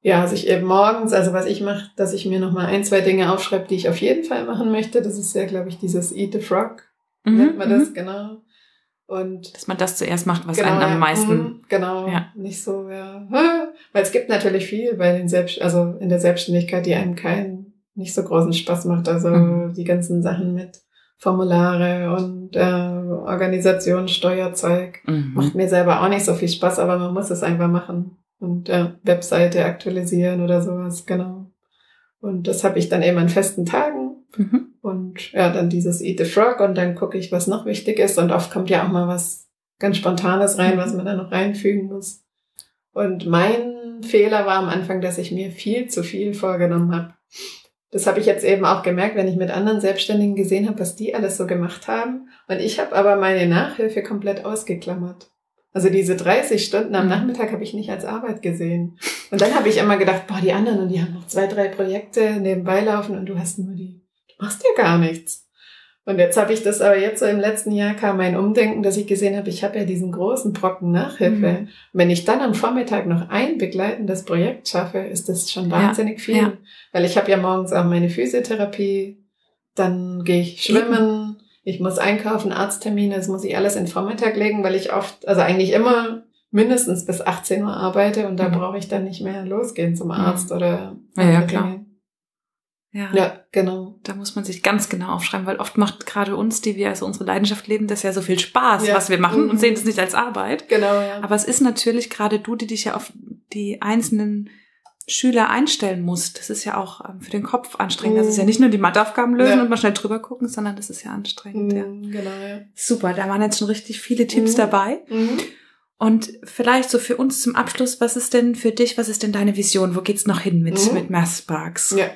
ja, sich eben morgens, also was ich mache, dass ich mir nochmal ein, zwei Dinge aufschreibe, die ich auf jeden Fall machen möchte. Das ist ja, glaube ich, dieses Eat the Frog. Mhm, nennt man das, mhm. genau.
Und dass man das zuerst macht, was genau, einen am meisten. Mhm,
genau, ja. nicht so, ja. Weil es gibt natürlich viel bei den Selbst, also in der Selbstständigkeit, die einem keinen nicht so großen Spaß macht. Also mhm. die ganzen Sachen mit Formulare und äh, Organisation, Steuerzeug mhm. macht mir selber auch nicht so viel Spaß, aber man muss es einfach machen und äh, Webseite aktualisieren oder sowas, genau. Und das habe ich dann eben an festen Tagen mhm. und ja, dann dieses Eat the Frog und dann gucke ich, was noch wichtig ist und oft kommt ja auch mal was ganz Spontanes rein, mhm. was man da noch reinfügen muss. Und mein Fehler war am Anfang, dass ich mir viel zu viel vorgenommen habe das habe ich jetzt eben auch gemerkt, wenn ich mit anderen Selbstständigen gesehen habe, was die alles so gemacht haben. Und ich habe aber meine Nachhilfe komplett ausgeklammert. Also diese 30 Stunden am mhm. Nachmittag habe ich nicht als Arbeit gesehen. Und dann habe ich immer gedacht, boah, die anderen und die haben noch zwei, drei Projekte nebenbei laufen und du hast nur die, du machst ja gar nichts. Und jetzt habe ich das aber jetzt so im letzten Jahr kam mein Umdenken, dass ich gesehen habe, ich habe ja diesen großen Brocken Nachhilfe. Mhm. Wenn ich dann am Vormittag noch ein begleitendes Projekt schaffe, ist das schon wahnsinnig ja, viel. Ja. Weil ich habe ja morgens auch meine Physiotherapie, dann gehe ich schwimmen, ich muss einkaufen, Arzttermine, das muss ich alles in den Vormittag legen, weil ich oft, also eigentlich immer mindestens bis 18 Uhr arbeite und da mhm. brauche ich dann nicht mehr losgehen zum mhm. Arzt mhm. oder
ja, ja, klar.
Ja. ja, genau.
Da muss man sich ganz genau aufschreiben, weil oft macht gerade uns, die wir also unsere Leidenschaft leben, das ja so viel Spaß, ja. was wir machen mhm. und sehen es nicht als Arbeit.
Genau, ja.
Aber es ist natürlich gerade du, die dich ja auf die einzelnen Schüler einstellen musst. Das ist ja auch ähm, für den Kopf anstrengend. Das ist ja mhm. nicht nur die Matheaufgaben lösen ja. und mal schnell drüber gucken, sondern das ist ja anstrengend. Ja.
Mhm, genau, ja.
Super, da waren jetzt schon richtig viele Tipps mhm. dabei. Mhm. Und vielleicht so für uns zum Abschluss, was ist denn für dich, was ist denn deine Vision? Wo geht's noch hin mit, mhm. mit Mathsparks?
Ja,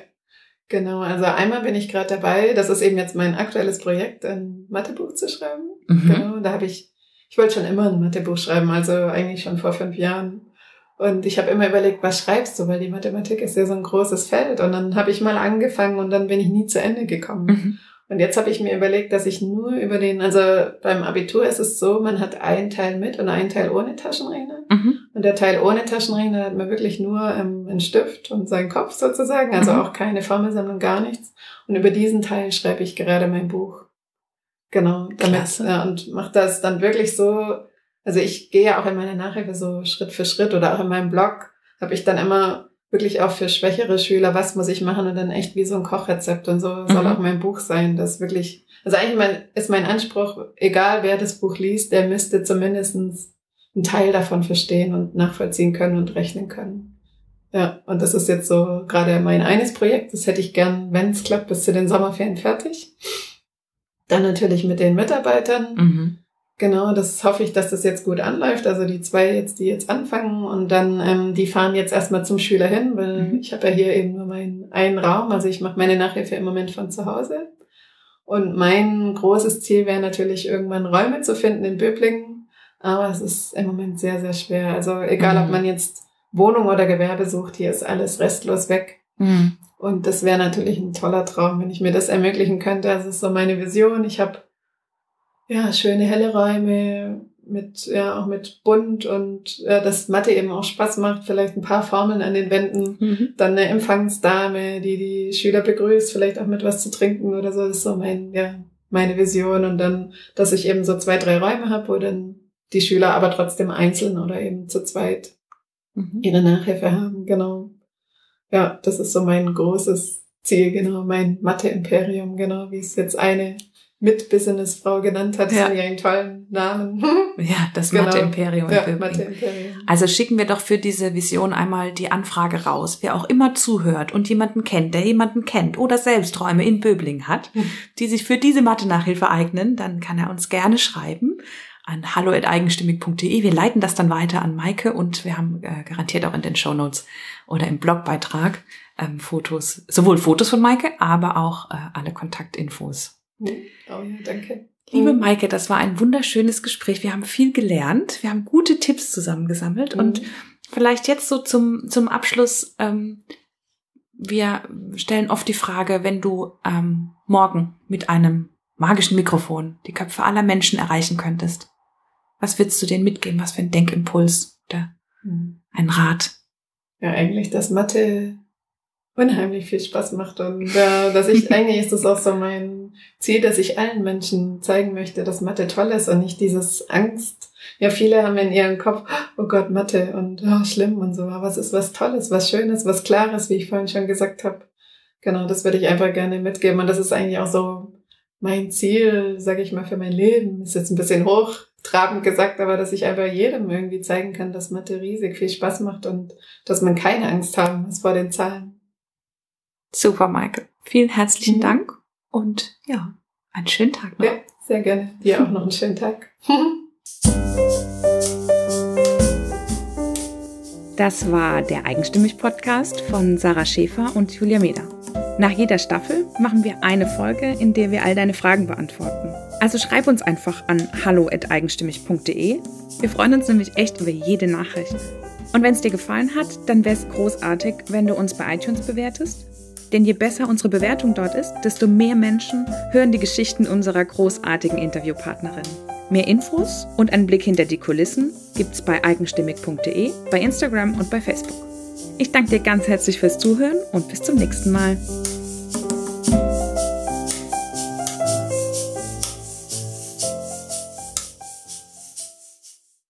genau. Also einmal bin ich gerade dabei, das ist eben jetzt mein aktuelles Projekt, ein Mathebuch zu schreiben. Mhm. Genau, da habe ich, ich wollte schon immer ein Mathebuch schreiben, also eigentlich schon vor fünf Jahren. Und ich habe immer überlegt, was schreibst du, weil die Mathematik ist ja so ein großes Feld. Und dann habe ich mal angefangen und dann bin ich nie zu Ende gekommen. Mhm. Und jetzt habe ich mir überlegt, dass ich nur über den, also beim Abitur ist es so, man hat einen Teil mit und einen Teil ohne Taschenrechner. Mhm. Und der Teil ohne Taschenrechner hat man wirklich nur ähm, einen Stift und seinen Kopf sozusagen, also mhm. auch keine Formelsammlung, gar nichts. Und über diesen Teil schreibe ich gerade mein Buch. Genau, damit Klasse. ja, und mache das dann wirklich so, also ich gehe ja auch in meiner Nachhilfe so Schritt für Schritt oder auch in meinem Blog habe ich dann immer wirklich auch für schwächere Schüler, was muss ich machen und dann echt wie so ein Kochrezept und so mhm. soll auch mein Buch sein, das wirklich, also eigentlich mein, ist mein Anspruch, egal wer das Buch liest, der müsste zumindestens einen Teil davon verstehen und nachvollziehen können und rechnen können. Ja, und das ist jetzt so gerade mein eines Projekt, das hätte ich gern, wenn es klappt, bis zu den Sommerferien fertig. Dann natürlich mit den Mitarbeitern. Mhm. Genau, das hoffe ich, dass das jetzt gut anläuft. Also die zwei jetzt, die jetzt anfangen und dann, ähm, die fahren jetzt erstmal zum Schüler hin, weil mhm. ich habe ja hier eben nur meinen einen Raum. Also ich mache meine Nachhilfe im Moment von zu Hause. Und mein großes Ziel wäre natürlich irgendwann Räume zu finden in Böblingen. Aber es ist im Moment sehr, sehr schwer. Also egal, mhm. ob man jetzt Wohnung oder Gewerbe sucht, hier ist alles restlos weg. Mhm. Und das wäre natürlich ein toller Traum, wenn ich mir das ermöglichen könnte. Das ist so meine Vision. Ich habe ja, schöne helle Räume mit, ja, auch mit bunt und ja, dass Mathe eben auch Spaß macht, vielleicht ein paar Formeln an den Wänden, mhm. dann eine Empfangsdame, die die Schüler begrüßt, vielleicht auch mit was zu trinken oder so, das ist so mein, ja, meine Vision und dann, dass ich eben so zwei, drei Räume habe, wo dann die Schüler aber trotzdem einzeln oder eben zu zweit mhm. ihre Nachhilfe haben, genau. Ja, das ist so mein großes Ziel, genau, mein Mathe-Imperium, genau, wie es jetzt eine mit-Businessfrau genannt hat. Ja. ja einen tollen Namen.
Ja, das genau. Mathe-Imperium. Ja, Mathe-Imperium. Also schicken wir doch für diese Vision einmal die Anfrage raus. Wer auch immer zuhört und jemanden kennt, der jemanden kennt oder selbst Räume in Böbling hat, hm. die sich für diese Mathe-Nachhilfe eignen, dann kann er uns gerne schreiben an hallo.eigenstimmig.de. Wir leiten das dann weiter an Maike und wir haben äh, garantiert auch in den Show Notes oder im Blogbeitrag ähm, Fotos, sowohl Fotos von Maike, aber auch äh, alle Kontaktinfos
Oh ja, danke.
Liebe Maike, das war ein wunderschönes Gespräch. Wir haben viel gelernt. Wir haben gute Tipps zusammengesammelt. Mhm. Und vielleicht jetzt so zum, zum Abschluss. Ähm, wir stellen oft die Frage, wenn du ähm, morgen mit einem magischen Mikrofon die Köpfe aller Menschen erreichen könntest, was würdest du denen mitgeben? Was für ein Denkimpuls oder mhm. ein Rat?
Ja, eigentlich, dass Mathe unheimlich viel Spaß macht und äh, dass ich eigentlich ist das auch so mein Ziel, dass ich allen Menschen zeigen möchte, dass Mathe toll ist und nicht dieses Angst. Ja, viele haben in ihrem Kopf, oh Gott, Mathe und oh, schlimm und so, aber es ist was Tolles, was Schönes, was Klares, wie ich vorhin schon gesagt habe. Genau, das würde ich einfach gerne mitgeben und das ist eigentlich auch so mein Ziel, sage ich mal, für mein Leben. Ist jetzt ein bisschen hochtrabend gesagt, aber dass ich einfach jedem irgendwie zeigen kann, dass Mathe riesig viel Spaß macht und dass man keine Angst haben muss vor den Zahlen.
Super, Michael. Vielen herzlichen mhm. Dank und ja, einen schönen Tag
noch. Ja, sehr gerne. Dir auch noch einen schönen Tag.
Das war der Eigenstimmig-Podcast von Sarah Schäfer und Julia Meder. Nach jeder Staffel machen wir eine Folge, in der wir all deine Fragen beantworten. Also schreib uns einfach an hallo.eigenstimmig.de. Wir freuen uns nämlich echt über jede Nachricht. Und wenn es dir gefallen hat, dann wäre es großartig, wenn du uns bei iTunes bewertest denn je besser unsere Bewertung dort ist, desto mehr Menschen hören die Geschichten unserer großartigen Interviewpartnerin. Mehr Infos und einen Blick hinter die Kulissen gibt's bei eigenstimmig.de, bei Instagram und bei Facebook. Ich danke dir ganz herzlich fürs Zuhören und bis zum nächsten Mal.